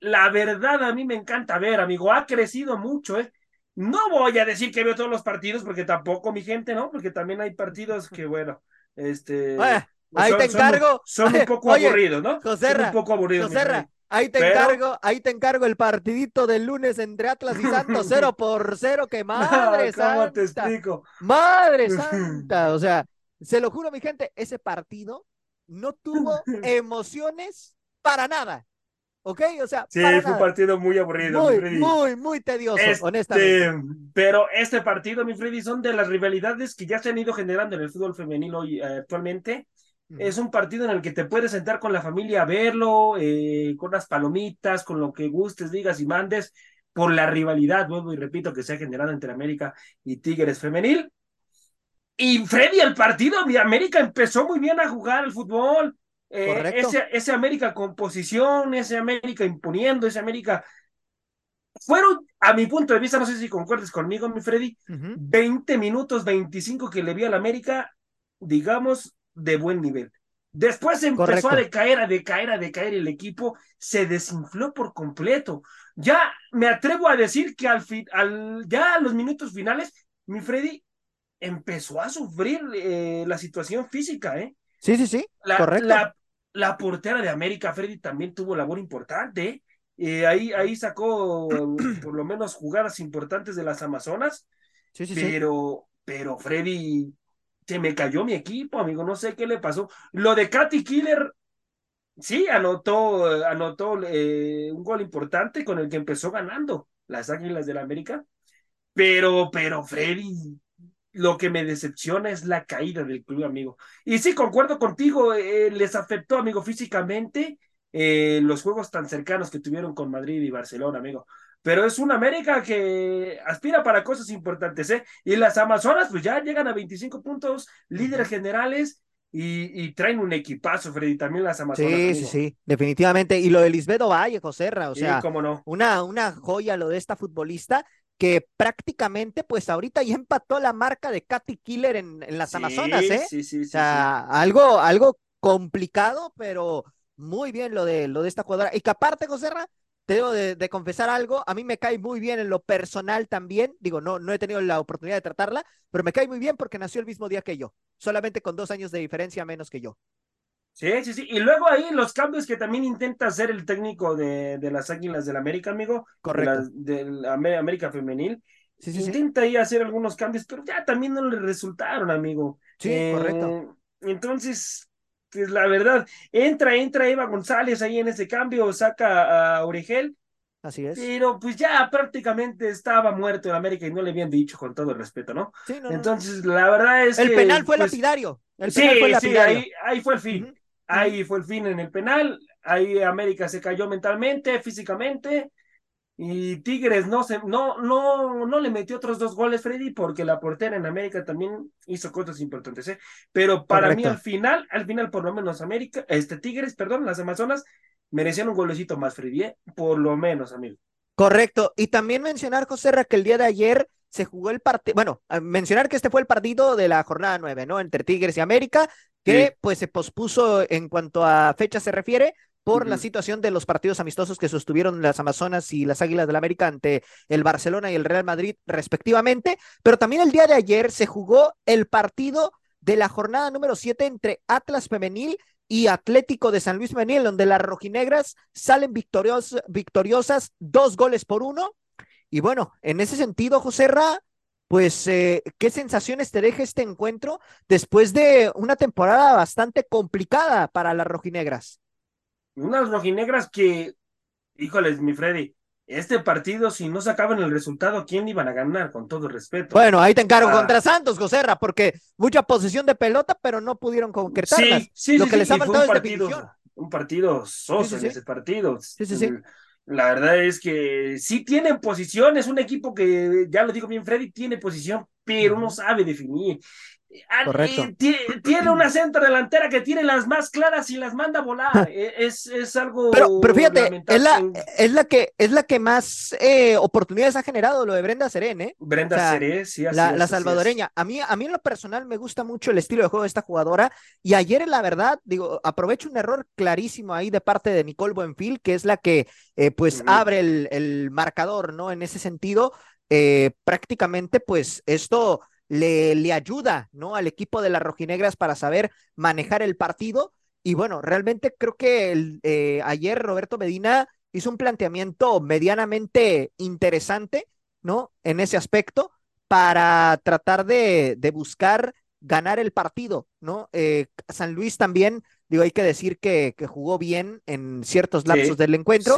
la verdad a mí me encanta ver, amigo, ha crecido mucho, ¿eh? No voy a decir que veo todos los partidos, porque tampoco, mi gente, ¿no? Porque también hay partidos que, bueno, este... ahí son- te encargo. Son, un poco Oye, aburridos, ¿no? Joserra, son un poco aburridos. Joserra. Ahí te encargo, ahí te encargo el partidito del lunes entre Atlas y Santos, cero por cero, que madre ¿Cómo te explico? Madre santa, o sea, se lo juro, mi gente, ese partido no tuvo emociones para nada. ¿Ok? O sea, sí, fue un partido muy aburrido. Muy, muy, muy tedioso, este, honestamente. Pero este partido, mi Freddy, son de las rivalidades que ya se han ido generando en el fútbol femenino hoy, eh, actualmente. Es un partido en el que te puedes sentar con la familia a verlo, eh, con las palomitas, con lo que gustes, digas y mandes, por la rivalidad, vuelvo y repito, que se ha generado entre América y Tigres Femenil. Y Freddy, el partido de América empezó muy bien a jugar el fútbol. Eh, ese, ese América con posición, ese América imponiendo, ese América. Fueron, a mi punto de vista, no sé si concuerdes conmigo, mi Freddy, 20 minutos, 25 que le vi al América, digamos, de buen nivel. Después empezó a decaer, a decaer, a decaer el equipo, se desinfló por completo. Ya me atrevo a decir que al, fin, al ya a los minutos finales, mi Freddy empezó a sufrir eh, la situación física, ¿eh? Sí, sí, sí, la, correcto. La, la, portera de América, Freddy, también tuvo labor importante. ¿eh? ahí, ahí sacó por lo menos jugadas importantes de las Amazonas. Sí, sí, pero, sí. pero Freddy se me cayó mi equipo, amigo, no sé qué le pasó. Lo de Katy Killer, sí, anotó, anotó eh, un gol importante con el que empezó ganando las Águilas del la América, pero, pero Freddy, lo que me decepciona es la caída del club, amigo. Y sí, concuerdo contigo, eh, les afectó, amigo, físicamente eh, los juegos tan cercanos que tuvieron con Madrid y Barcelona, amigo pero es una América que aspira para cosas importantes, ¿eh? Y las Amazonas, pues ya llegan a 25 puntos, líderes generales. Y, traen un equipazo, Freddy, también las Amazonas. Sí, sí, sí, definitivamente. Y lo de Lisbedo Valle, Joserra, o sea, cómo no. una, una joya lo de esta futbolista que prácticamente, pues ahorita ya empató la marca de Katy Killer en, en las Amazonas, ¿eh? Sí, sí, sí. O sea, algo, algo complicado, pero muy bien lo de, lo de esta jugadora. Y que aparte, Joserra, te debo de, confesar algo, a mí me cae muy bien en lo personal también, digo, no, no he tenido la oportunidad de tratarla, pero me cae muy bien porque nació el mismo día que yo, solamente con dos años de diferencia menos que yo. Sí, sí, sí. Y luego ahí los cambios que también intenta hacer el técnico de, de las Águilas del América, amigo. Correcto. De la, América Femenil. Sí, sí, intenta ahí hacer algunos cambios, pero ya también no le resultaron, amigo. Sí, correcto. Eh, entonces, la verdad, entra, entra Eva González ahí en ese cambio, saca a Origel. Así es. Pero pues ya prácticamente estaba muerto en América y no le habían dicho con todo el respeto, ¿no? Sí, no, Entonces, la verdad es el que. penal fue pues, lapidario. El sí, penal fue lapidario. sí, ahí, ahí fue el fin. Ahí fue el fin en el penal. Ahí América se cayó mentalmente, físicamente. Y Tigres no se, no, no, no le metió otros dos goles, Freddy, porque la portera en América también hizo cosas importantes, ¿eh? Pero para Correcto. mí al final, al final por lo menos América, este Tigres, perdón, las Amazonas, merecían un golecito más, Freddy, ¿eh? Por lo menos, amigo. Correcto. Y también mencionar, José Ra, que el día de ayer se jugó el partido, bueno, mencionar que este fue el partido de la jornada nueve, ¿no? Entre Tigres y América, que Sí. pues se pospuso en cuanto a fecha se refiere por la situación de los partidos amistosos que sostuvieron las Amazonas y las Águilas del la América ante el Barcelona y el Real Madrid respectivamente, pero también el día de ayer se jugó el partido de la jornada número 7 entre Atlas Femenil y Atlético de San Luis Femenil, donde las rojinegras salen victorios, victoriosas dos goles por uno. Y bueno, en ese sentido, José Ra, pues, eh, ¿qué sensaciones te deja este encuentro después de una temporada bastante complicada para las rojinegras? Unas rojinegras que, híjoles, mi Freddy, este partido, si no sacaban el resultado, ¿quién iban a ganar? Con todo respeto. Bueno, ahí te encargo Ah. contra Santos, José Ra, porque mucha posesión de pelota, pero no pudieron concretarlas. Sí, sí, Lo sí, que sí, les ha fue faltado un partido, un partido soso Sí, sí, en sí. ese partido. Sí, sí, sí. La verdad es que sí tienen posición, es un equipo que, ya lo digo bien, Freddy, tiene posición, pero no sabe definir. Ah, Correcto. eh, tie- Tiene una centro delantera que tiene las más claras y las manda a volar. Eh, Es, es algo. Pero, pero fíjate, es la, es la que es la que más eh, oportunidades ha generado lo de Brenda Serén, ¿eh? Brenda o sea, sí, así La, es, la así es. salvadoreña. A mí, a mí en lo personal me gusta mucho el estilo de juego de esta jugadora. Y ayer, la verdad, digo, aprovecho un error clarísimo ahí de parte de Nicole Buenfil, que es la que eh, pues abre el, el marcador, ¿no? En ese sentido, eh, prácticamente, pues esto le, ayuda, ¿no? Al equipo de las rojinegras para saber manejar el partido. Y bueno, realmente creo que eh, ayer Roberto Medina hizo un planteamiento medianamente interesante, ¿no? En ese aspecto, para tratar de, de buscar ganar el partido, ¿no? Eh, San Luis también, digo, hay que decir que, que jugó bien en ciertos lapsos del encuentro,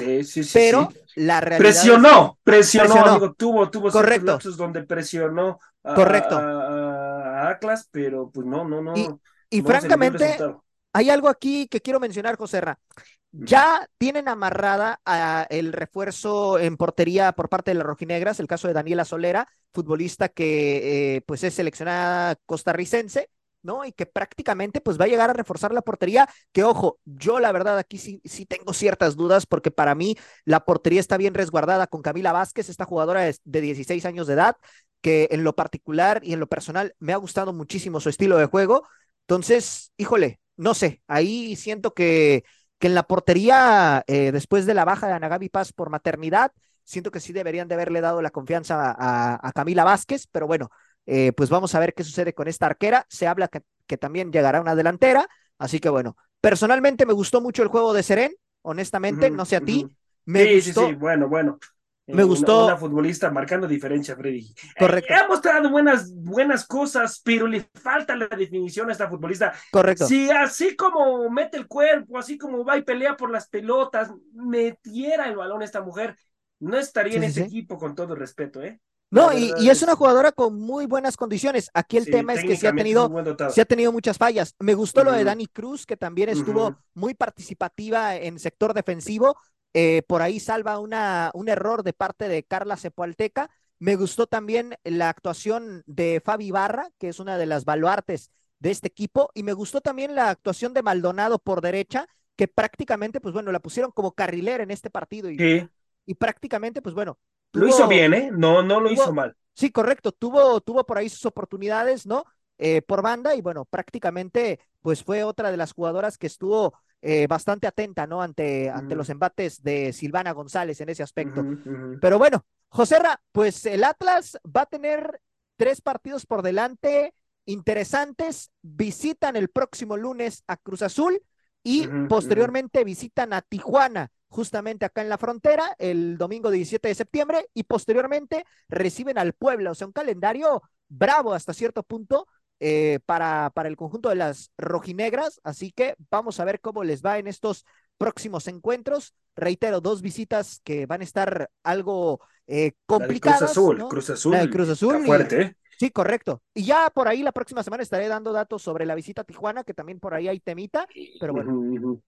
pero la realidad. Presionó, presionó, amigo, tuvo, tuvo Correcto. lapsos donde presionó a, Correcto. A, Atlas, pero pues no, no, no. Y, y francamente, hay algo aquí que quiero mencionar, José Ra. Ya tienen amarrada a el refuerzo en portería por parte de las rojinegras, el caso de Daniela Solera, futbolista que eh, pues es seleccionada costarricense, ¿no? Y que prácticamente pues va a llegar a reforzar la portería, que ojo, yo la verdad aquí sí, sí tengo ciertas dudas porque para mí la portería está bien resguardada con Camila Vázquez, esta jugadora de, de 16 años de edad, que en lo particular y en lo personal me ha gustado muchísimo su estilo de juego. Entonces, híjole, no sé, ahí siento que que en la portería, eh, después de la baja de Anagabi Paz por maternidad, siento que sí deberían de haberle dado la confianza a, a Camila Vázquez, pero bueno, eh, pues vamos a ver qué sucede con esta arquera. Se habla que, que, también llegará una delantera, así que bueno, personalmente me gustó mucho el juego de Seren, honestamente, uh -huh, no sé a ti. Uh -huh. Me sí, gustó. Sí, sí, bueno, bueno. Me gustó. Una, una, futbolista marcando diferencia, Freddy. Correcto. Eh, ha mostrado buenas, buenas cosas, pero le falta la definición a esta futbolista. Correcto. Si así como mete el cuerpo, así como va y pelea por las pelotas, metiera el balón esta mujer, no estaría sí, en sí, sí. equipo con todo respeto, ¿eh? No, y, y, es una jugadora con muy buenas condiciones. Aquí el sí, tema es que se ha tenido, se ha tenido muchas fallas. Me gustó uh -huh. lo de Dani Cruz, que también estuvo uh -huh. muy participativa en sector defensivo. Eh, por ahí salva una, un error de parte de Carla Cepoalteca. Me gustó también la actuación de Fabi Barra, que es una de las baluartes de este equipo, y me gustó también la actuación de Maldonado por derecha, que prácticamente, pues bueno, la pusieron como carrilera en este partido. Y, sí. y prácticamente, pues bueno. Lo hizo bien, ¿eh? No, no lo tuvo, hizo mal. Sí, correcto. Tuvo, tuvo por ahí sus oportunidades, ¿no? Eh, por banda, y bueno, prácticamente, pues fue otra de las jugadoras que estuvo eh, bastante atenta, ¿no? Ante, uh -huh. ante los embates de Silvana González en ese aspecto. Uh -huh. Pero bueno, Joserra, pues el Atlas va a tener tres partidos por delante interesantes. Visitan el próximo lunes a Cruz Azul y posteriormente visitan a Tijuana, justamente acá en la frontera, el domingo 17 de septiembre, y posteriormente reciben al Puebla. O sea, un calendario bravo hasta cierto punto eh, para, para el conjunto de las rojinegras, así que vamos a ver cómo les va en estos próximos encuentros. Reitero, dos visitas que van a estar algo eh, complicadas. Cruz Azul, ¿no? Cruz Azul. La Cruz Azul. Está fuerte, ¿eh? Sí, correcto. Y ya por ahí la próxima semana estaré dando datos sobre la visita a Tijuana, que también por ahí hay temita, pero bueno, uh -huh.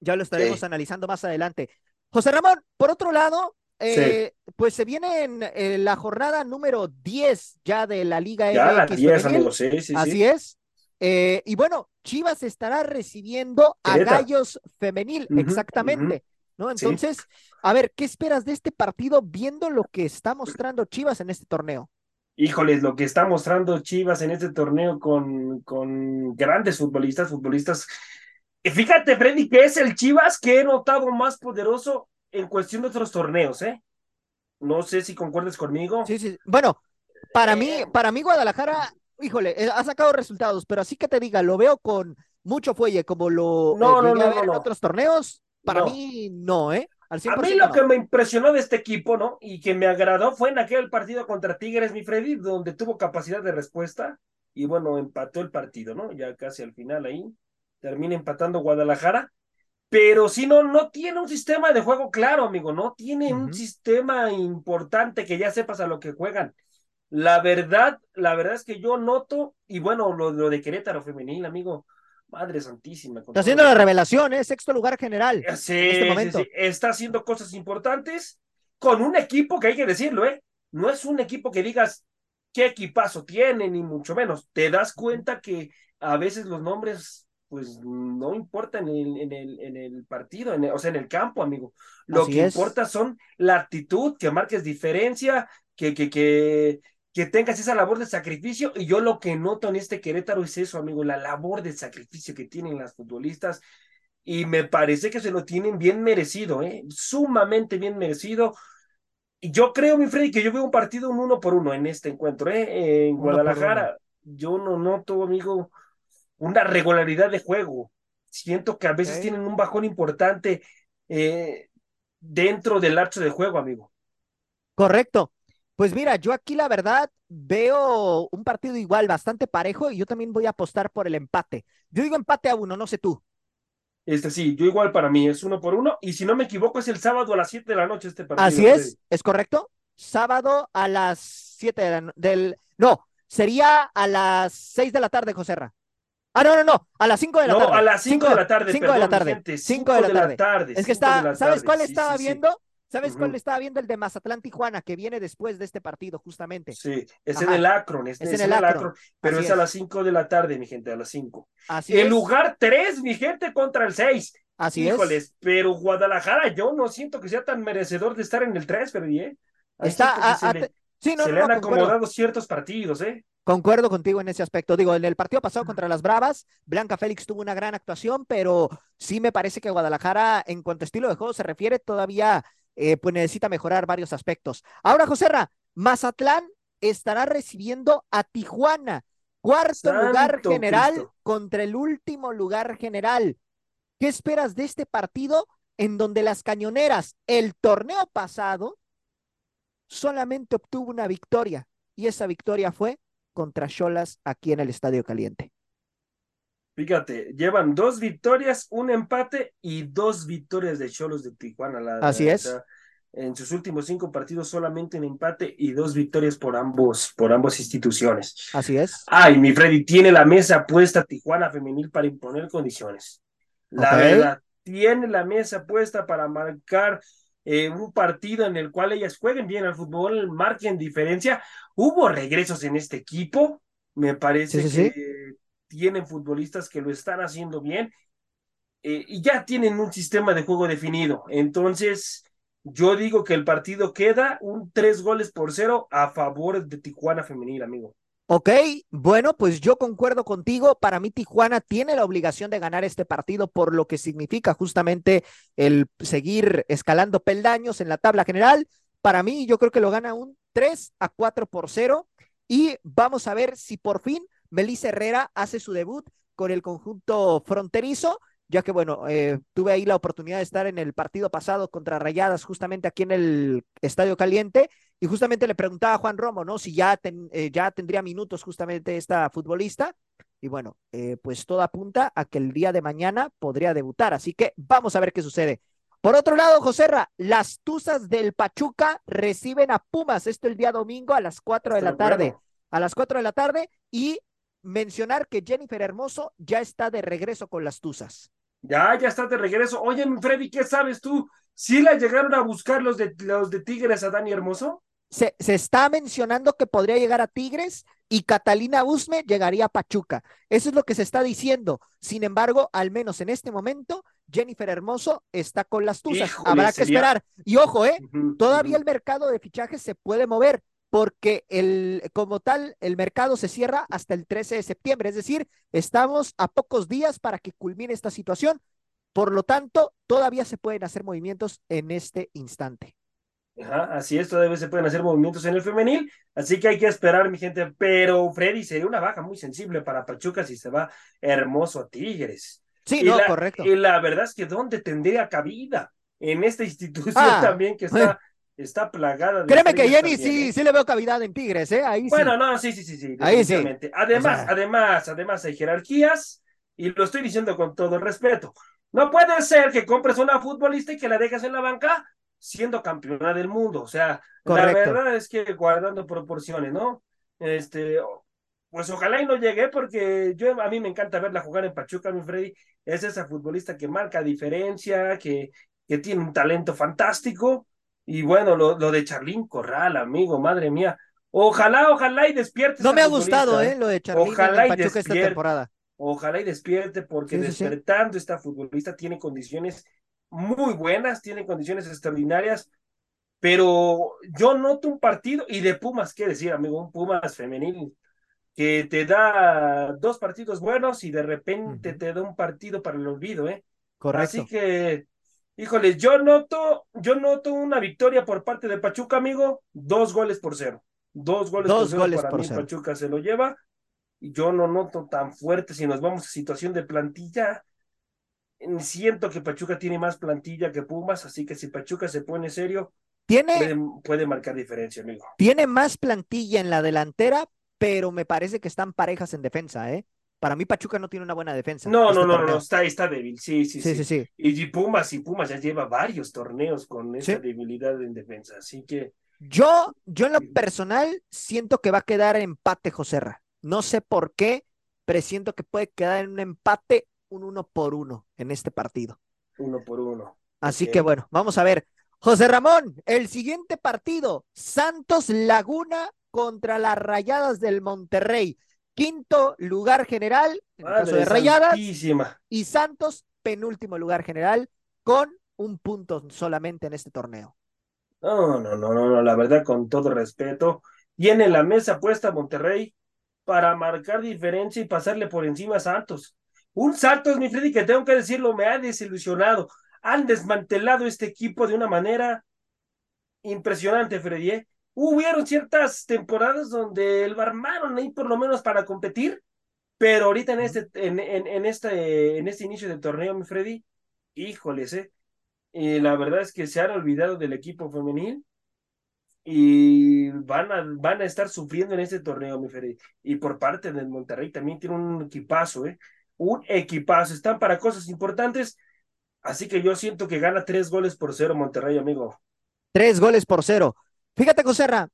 Ya lo estaremos sí. analizando más adelante. José Ramón, por otro lado, eh, sí. Pues se viene en eh, la jornada número 10 ya de la Liga ya MX. La 10, amigo, sí, sí, Así es. Eh, y bueno, Chivas estará recibiendo a Gallos Femenil, uh -huh, exactamente. Uh -huh. ¿No? Entonces, a ver, ¿qué esperas de este partido viendo lo que está mostrando Chivas en este torneo? Híjoles, lo que está mostrando Chivas en este torneo con, con grandes futbolistas, futbolistas. Fíjate, Freddy, que es el Chivas que he notado más poderoso en cuestión de otros torneos, ¿eh? No sé si concuerdes conmigo. Sí, sí. Bueno, para mí, para mí Guadalajara, híjole, eh, ha sacado resultados, pero así que te diga, lo veo con mucho fuelle como lo no, eh, no, en otros torneos. Para mí, no, ¿eh? a mí lo que me impresionó de este equipo, ¿no? Y que me agradó fue en aquel partido contra Tigres, mi Freddy, donde tuvo capacidad de respuesta y bueno, empató el partido, ¿no? Ya casi al final ahí termina empatando Guadalajara pero si no, no tiene un sistema de juego claro, amigo, no tiene uh -huh. un sistema importante que ya sepas a lo que juegan. La verdad, la verdad es que yo noto, y bueno, lo, lo de Querétaro femenil, amigo, madre santísima. Está haciendo la revelación, ¿eh? Sexto lugar general. Sí, en este momento. Sí, sí, está haciendo cosas importantes con un equipo que hay que decirlo, ¿eh? No es un equipo que digas qué equipazo tiene, ni mucho menos. Te das cuenta que a veces los nombres pues no importa en el, en el, en el partido, en el, o sea, en el campo, amigo. Lo Así que es. importa son la actitud, que marques diferencia, que, que, que, que tengas esa labor de sacrificio. Y yo lo que noto en este Querétaro es eso, amigo, la labor de sacrificio que tienen las futbolistas. Y me parece que se lo tienen bien merecido, ¿eh? sumamente bien merecido. Y yo creo, mi Freddy, que yo veo un partido un uno por uno en este encuentro, ¿eh? En Guadalajara, yo no noto, amigo, una regularidad de juego. siento que a veces tienen un bajón importante eh, dentro del archo de juego, amigo. Correcto. Pues mira, yo aquí la verdad veo un partido igual, bastante parejo, y yo también voy a apostar por el empate. Yo digo empate a uno, no sé tú. Este sí, yo igual para mí es uno por uno, y si no me equivoco es el sábado a las 7 de la noche este partido. Así es, ¿es correcto? Sábado a las 7 de la del no, sería a las 6 de la tarde, Joserra. Ah, no, no, no, a las 5 de la tarde. No, a las 5 de la tarde. 5 de la tarde. 5 de, la tarde. Es que está, ¿sabes cuál estaba viendo? ¿Sabes cuál estaba viendo? El de Mazatlán Tijuana, que viene después de este partido, justamente. Sí, es en el Akron, es, en el Akron, pero es, a las 5 de la tarde, mi gente, a las 5. Así el lugar 3, mi gente, contra el 6. Así Híjoles, pero Guadalajara yo no siento que sea tan merecedor de estar en el 3, pero bien. Está, Sí, no, se le han acomodado ciertos partidos, ¿eh? Concuerdo contigo en ese aspecto. Digo, en el partido pasado contra las Bravas, Blanca Félix tuvo una gran actuación, pero sí me parece que Guadalajara, en cuanto a estilo de juego se refiere, todavía eh, pues necesita mejorar varios aspectos. Ahora, Joserra, Mazatlán estará recibiendo a Tijuana, cuarto lugar general contra el último lugar general. ¿Qué esperas de este partido en donde las cañoneras, el torneo pasado, solamente obtuvo una victoria y esa victoria fue contra Cholas aquí en el Estadio Caliente. Fíjate, llevan dos victorias, un empate y dos victorias de Cholos de Tijuana. Así es. en sus últimos cinco partidos solamente un empate y dos victorias por ambos, por ambas instituciones. Así es. Ay, mi Freddy, tiene la mesa puesta Tijuana Femenil para imponer condiciones. La verdad, tiene la mesa puesta para marcar eh, un partido en el cual ellas jueguen bien al fútbol, marquen diferencia. Hubo regresos en este equipo, me parece que tienen futbolistas que lo están haciendo bien eh, y ya tienen un sistema de juego definido. Entonces, yo digo que el partido queda un tres goles por cero a favor de Tijuana Femenil, amigo. Ok, bueno, pues yo concuerdo contigo. Para mí Tijuana tiene la obligación de ganar este partido por lo que significa justamente el seguir escalando peldaños en la tabla general. Para mí yo creo que lo gana un 3 a 4 por 0 y vamos a ver si por fin Melissa Herrera hace su debut con el conjunto fronterizo ya que bueno, eh, tuve ahí la oportunidad de estar en el partido pasado contra Rayadas, justamente aquí en el Estadio Caliente, y justamente le preguntaba a Juan Romo, ¿no? Si ya, eh, ya tendría minutos justamente esta futbolista, y bueno, eh, pues todo apunta a que el día de mañana podría debutar, así que vamos a ver qué sucede. Por otro lado, Joserra, las Tuzas del Pachuca reciben a Pumas, esto el día domingo a las 4 de la tarde, a las 4 de la tarde, y mencionar que Jennifer Hermoso ya está de regreso con las Tuzas. Ya, ya está de regreso. Oye, Freddy, ¿qué sabes tú? ¿Sí la llegaron a buscar los de, los de Tigres a Dani Hermoso? Se, se, está mencionando que podría llegar a Tigres y Catalina Usme llegaría a Pachuca. Eso es lo que se está diciendo. Sin embargo, al menos en este momento, Jennifer Hermoso está con las Tuzas. Habrá que esperar. Y ojo, ¿eh? Todavía el mercado de fichajes se puede mover porque el, como tal, el mercado se cierra hasta el 13 de septiembre, es decir, estamos a pocos días para que culmine esta situación. Por lo tanto, todavía se pueden hacer movimientos en este instante. Ajá, así es, todavía se pueden hacer movimientos en el femenil, así que hay que esperar, mi gente. Pero Freddy sería una baja muy sensible para Pachuca si se va hermoso a Tigres. Sí, no, correcto. Y la verdad es que ¿dónde tendría cabida? En esta institución ah, también que está está plagada de. Créeme que Jenny sí, ¿eh? sí le veo cavidad en Tigres, ¿eh? Ahí bueno, no, sí, sí, sí, sí. Ahí sí. Además, además, además hay jerarquías, y lo estoy diciendo con todo el respeto. No puede ser que compres una futbolista y que la dejes en la banca siendo campeona del mundo. O sea, la verdad es que guardando proporciones, ¿no? Este, pues ojalá y no llegue, porque yo a mí me encanta verla jugar en Pachuca, mi Freddy. Es esa futbolista que marca diferencia, que, que tiene un talento fantástico y bueno, lo, lo de Charlín Corral, amigo, madre mía. Ojalá, ojalá y despierte. No me ha gustado, ¿eh? Lo de Charlín ojalá y esta temporada. Ojalá y despierte, porque despertando esta futbolista tiene condiciones muy buenas, tiene condiciones extraordinarias, pero yo noto un partido, y de Pumas, ¿qué decir, amigo? Un Pumas femenil que te da dos partidos buenos y de repente te da un partido para el olvido, ¿eh? Correcto. Así que Híjole, yo noto, yo noto una victoria por parte de Pachuca, amigo, dos goles por cero. Dos goles por cero goles para mí, Pachuca se lo lleva. Y yo no noto tan fuerte si nos vamos a situación de plantilla. Siento que Pachuca tiene más plantilla que Pumas, así que si Pachuca se pone serio, Tiene, puede, puede marcar diferencia, amigo. tiene más plantilla en la delantera, pero me parece que están parejas en defensa, ¿eh? Para mí Pachuca no tiene una buena defensa. No, este no, no, no, torneo. no, está, está débil, sí, sí, Sí, sí. sí. Y y Pumas, y Pumas ya lleva varios torneos con esa Sí. debilidad en defensa, así que Yo, yo en lo personal siento que va a quedar empate Joserra. No sé por qué, pero siento que puede quedar en un empate un uno por uno en este partido. uno por uno. Así que bueno, vamos a ver. José Ramón, el siguiente partido, Santos Laguna contra las Rayadas del Monterrey. Quinto lugar general, en el caso de Rayadas, santísima. y Santos, penúltimo lugar general, con un punto solamente en este torneo. No, no, no, no, no, la verdad, con todo respeto, tiene la mesa puesta Monterrey para marcar diferencia y pasarle por encima a Santos. Un Santos, mi Freddy, que tengo que decirlo, me ha desilusionado. Han desmantelado este equipo de una manera impresionante, Freddy. ¿eh? Hubieron ciertas temporadas donde lo armaron ahí por lo menos para competir, pero ahorita en este, en, en, en este, en este inicio del torneo, mi Freddy, híjoles, eh. Y la verdad es que se han olvidado del equipo femenil y van a, van a estar sufriendo en este torneo, mi Freddy. Y por parte del Monterrey también tiene un equipazo, ¿eh? Un equipazo. Están para cosas importantes. Así que yo siento que gana tres goles por cero Monterrey, amigo. Tres goles por cero. Fíjate, Joserra,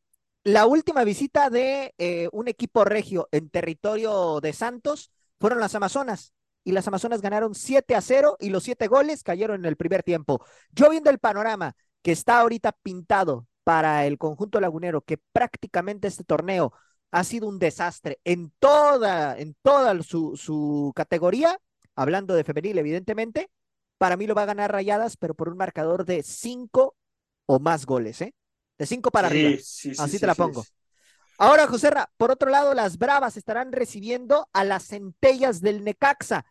la última visita de eh, un equipo regio en territorio de Santos fueron las Amazonas. Y las Amazonas ganaron 7 a 0 y los siete goles cayeron en el primer tiempo. Yo viendo el panorama que está ahorita pintado para el conjunto lagunero, que prácticamente este torneo ha sido un desastre en toda, en toda su, su categoría, hablando de femenil, evidentemente, para mí lo va a ganar Rayadas, pero por un marcador de 5 o más goles, ¿eh? De 5 para Sí, arriba. sí, sí, Así sí, te la pongo. Ahora, Joserra, por otro lado, las Bravas estarán recibiendo a las centellas del Necaxa.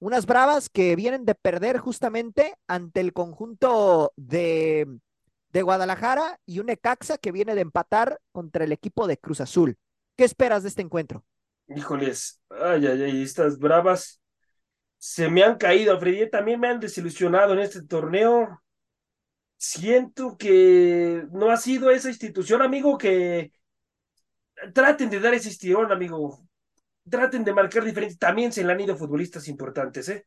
Unas Bravas que vienen de perder justamente ante el conjunto de, de Guadalajara y un Necaxa que viene de empatar contra el equipo de Cruz Azul. ¿Qué esperas de este encuentro? Híjoles, ay, ay, ay, estas bravas se me han caído, Freddy, también me han desilusionado en este torneo. Siento que no ha sido esa institución, amigo, que traten de dar ese estirón, amigo. Traten de marcar diferencia. También se le han ido futbolistas importantes, ¿eh?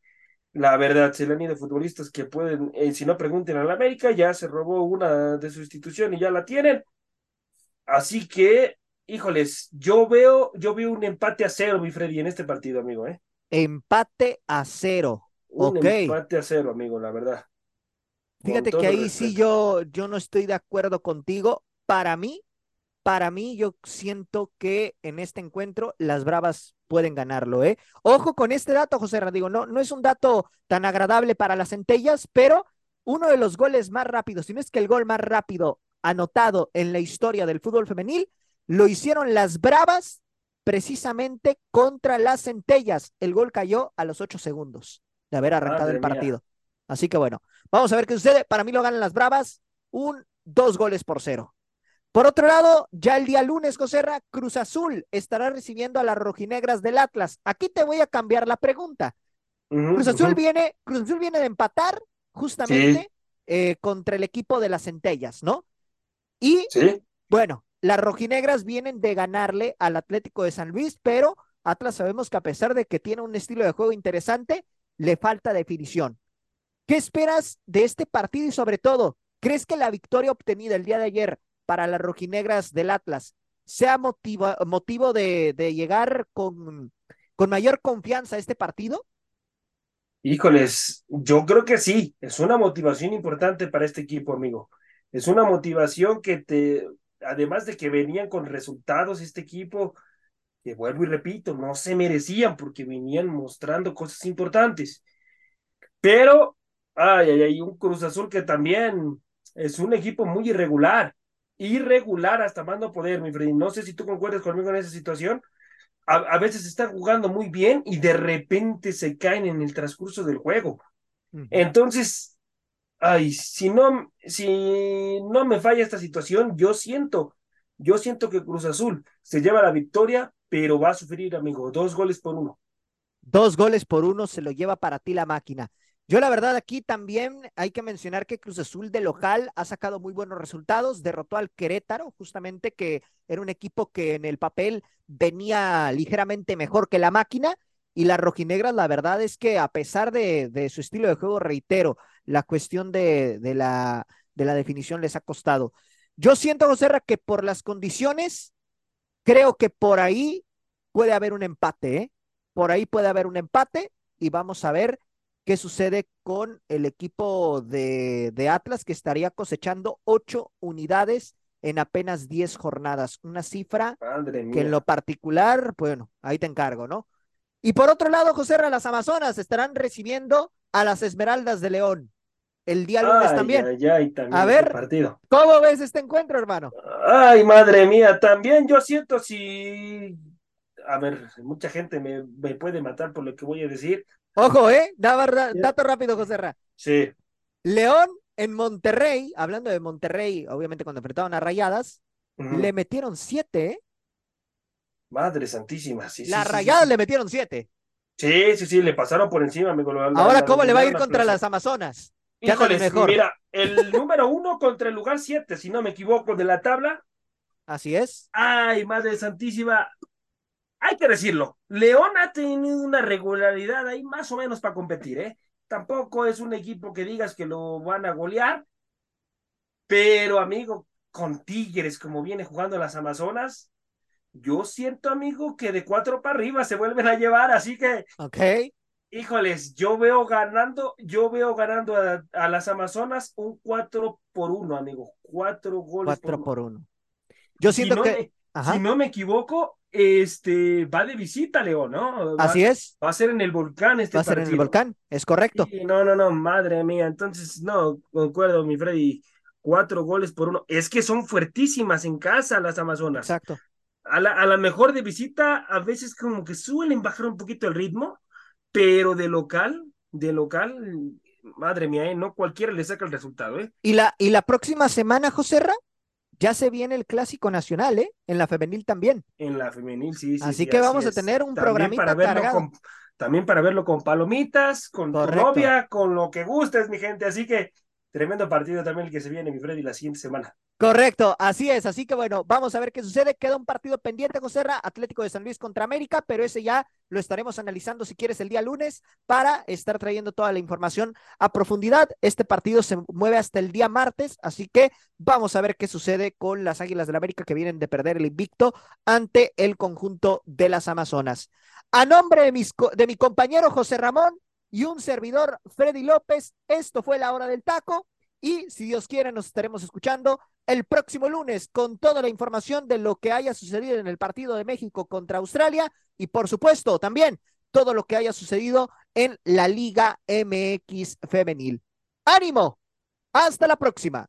La verdad, se le han ido futbolistas que pueden, eh, si no pregunten a la América, ya se robó una de su institución y ya la tienen. Así que, híjoles, yo veo, yo veo un empate a cero, mi Freddy, en este partido, amigo, ¿eh? Empate a cero. Un empate a cero, amigo, la verdad. Fíjate que ahí sí yo, yo no estoy de acuerdo contigo. Para mí, para mí, yo siento que en este encuentro las Bravas pueden ganarlo, ¿eh? Ojo con este dato, José Digo, no, no es un dato tan agradable para las centellas, pero uno de los goles más rápidos, si no es que el gol más rápido anotado en la historia del fútbol femenil, lo hicieron las Bravas precisamente contra las centellas. El gol cayó a los ocho segundos de haber arrancado Madre el mía. partido. Así que bueno, vamos a ver qué sucede. Para mí lo ganan las Bravas, un dos goles por cero. Por otro lado, ya el día lunes, Joserra, Cruz Azul estará recibiendo a las rojinegras del Atlas. Aquí te voy a cambiar la pregunta. Cruz Azul viene, Cruz Azul viene de empatar justamente eh, contra el equipo de las centellas, ¿no? Y Sí, bueno, las rojinegras vienen de ganarle al Atlético de San Luis, pero Atlas sabemos que a pesar de que tiene un estilo de juego interesante, le falta definición. ¿Qué esperas de este partido y sobre todo, crees que la victoria obtenida el día de ayer para las rojinegras del Atlas sea motivo de, de llegar con, con mayor confianza a este partido? híjoles, yo creo que sí, es una motivación importante para este equipo, amigo. Es una motivación que te, además de que venían con resultados este equipo, que vuelvo y repito, no se merecían porque venían mostrando cosas importantes. Pero, ay, ay, ay, un Cruz Azul que también es un equipo muy irregular, irregular hasta más no poder, mi Freddy. No sé si tú concuerdas conmigo en esa situación. A, a veces están jugando muy bien y de repente se caen en el transcurso del juego. Entonces, ay, si no, si no me falla esta situación, yo siento, yo siento que Cruz Azul se lleva la victoria, pero va a sufrir, amigo, dos goles por uno. Dos goles por uno se lo lleva para ti la máquina. Yo la verdad aquí también hay que mencionar que Cruz Azul de local ha sacado muy buenos resultados, derrotó al Querétaro, justamente que era un equipo que en el papel venía ligeramente mejor que la máquina y las rojinegras la verdad es que a pesar de, de su estilo de juego, reitero, la cuestión de, de, la, de la definición les ha costado. Yo siento, José Ra, que por las condiciones, creo que por ahí puede haber un empate, ¿eh? Por ahí puede haber un empate y vamos a ver qué sucede con el equipo de, de Atlas que estaría cosechando ocho unidades en apenas diez jornadas. Una cifra que en lo particular, bueno, ahí te encargo, ¿no? Y por otro lado, José las Amazonas estarán recibiendo a las Esmeraldas de León el día lunes también. también. A ver, partido. ¿cómo ves este encuentro, hermano? Ay, madre mía, también yo siento si. A ver, mucha gente me, me puede matar por lo que voy a decir, Ojo, ¿eh? dato rápido, José Ra. Sí. León en Monterrey, hablando de Monterrey, obviamente cuando enfrentaban a Rayadas, le metieron siete, ¿eh? Madre santísima, sí. Las Rayadas le metieron siete. Sí, sí, sí, le pasaron por encima, amigo. Ahora, ¿cómo le va a ir contra las Amazonas? Mejor? mira, el número uno contra el lugar siete, si no me equivoco, de la tabla. Así es. Ay, madre santísima hay que decirlo, León ha tenido una regularidad ahí más o menos para competir, ¿eh? Tampoco es un equipo que digas que lo van a golear, pero amigo, con Tigres, como viene jugando las Amazonas, yo siento, amigo, que de cuatro para arriba se vuelven a llevar, así que. Ok. Híjoles, yo veo ganando, yo veo ganando a, las Amazonas un cuatro por uno, amigo. Cuatro goles. Cuatro por uno. Yo siento que. si no me equivoco, este va de visita, León, ¿no? Así es. Va a ser en el volcán este Va a ser en el volcán, es correcto. no, no, no, madre mía. Entonces, no, concuerdo, mi Freddy. Cuatro goles por uno. Es que son fuertísimas en casa las Amazonas. Exacto. A la, a la mejor de visita, a veces como que suelen bajar un poquito el ritmo, pero de local, de local, madre mía, ¿eh? no cualquiera le saca el resultado, ¿eh? Y la, y la próxima semana, Joserra, ya se viene el clásico nacional, ¿eh? En la femenil también. En la femenil, sí, sí. Así que vamos a tener un programita para verlo cargado. también para verlo con palomitas, con tu novia, con lo que gustes, mi gente. Así que tremendo partido también el que se viene, mi Freddy, la siguiente semana. Correcto, así es. Así que bueno, vamos a ver qué sucede. Queda un partido pendiente, José Ra, Atlético de San Luis contra América, pero ese ya lo estaremos analizando si quieres el día lunes para estar trayendo toda la información a profundidad. Este partido se mueve hasta el día martes, así que vamos a ver qué sucede con las Águilas del la América que vienen de perder el invicto ante el conjunto de las Amazonas. A nombre de, mis, de mi compañero José Ramón y un servidor Freddy López, esto fue la hora del taco y si Dios quiere nos estaremos escuchando el próximo lunes con toda la información de lo que haya sucedido en el partido de México contra Australia y por supuesto también todo lo que haya sucedido en la Liga MX femenil. ¡Ánimo! Hasta la próxima.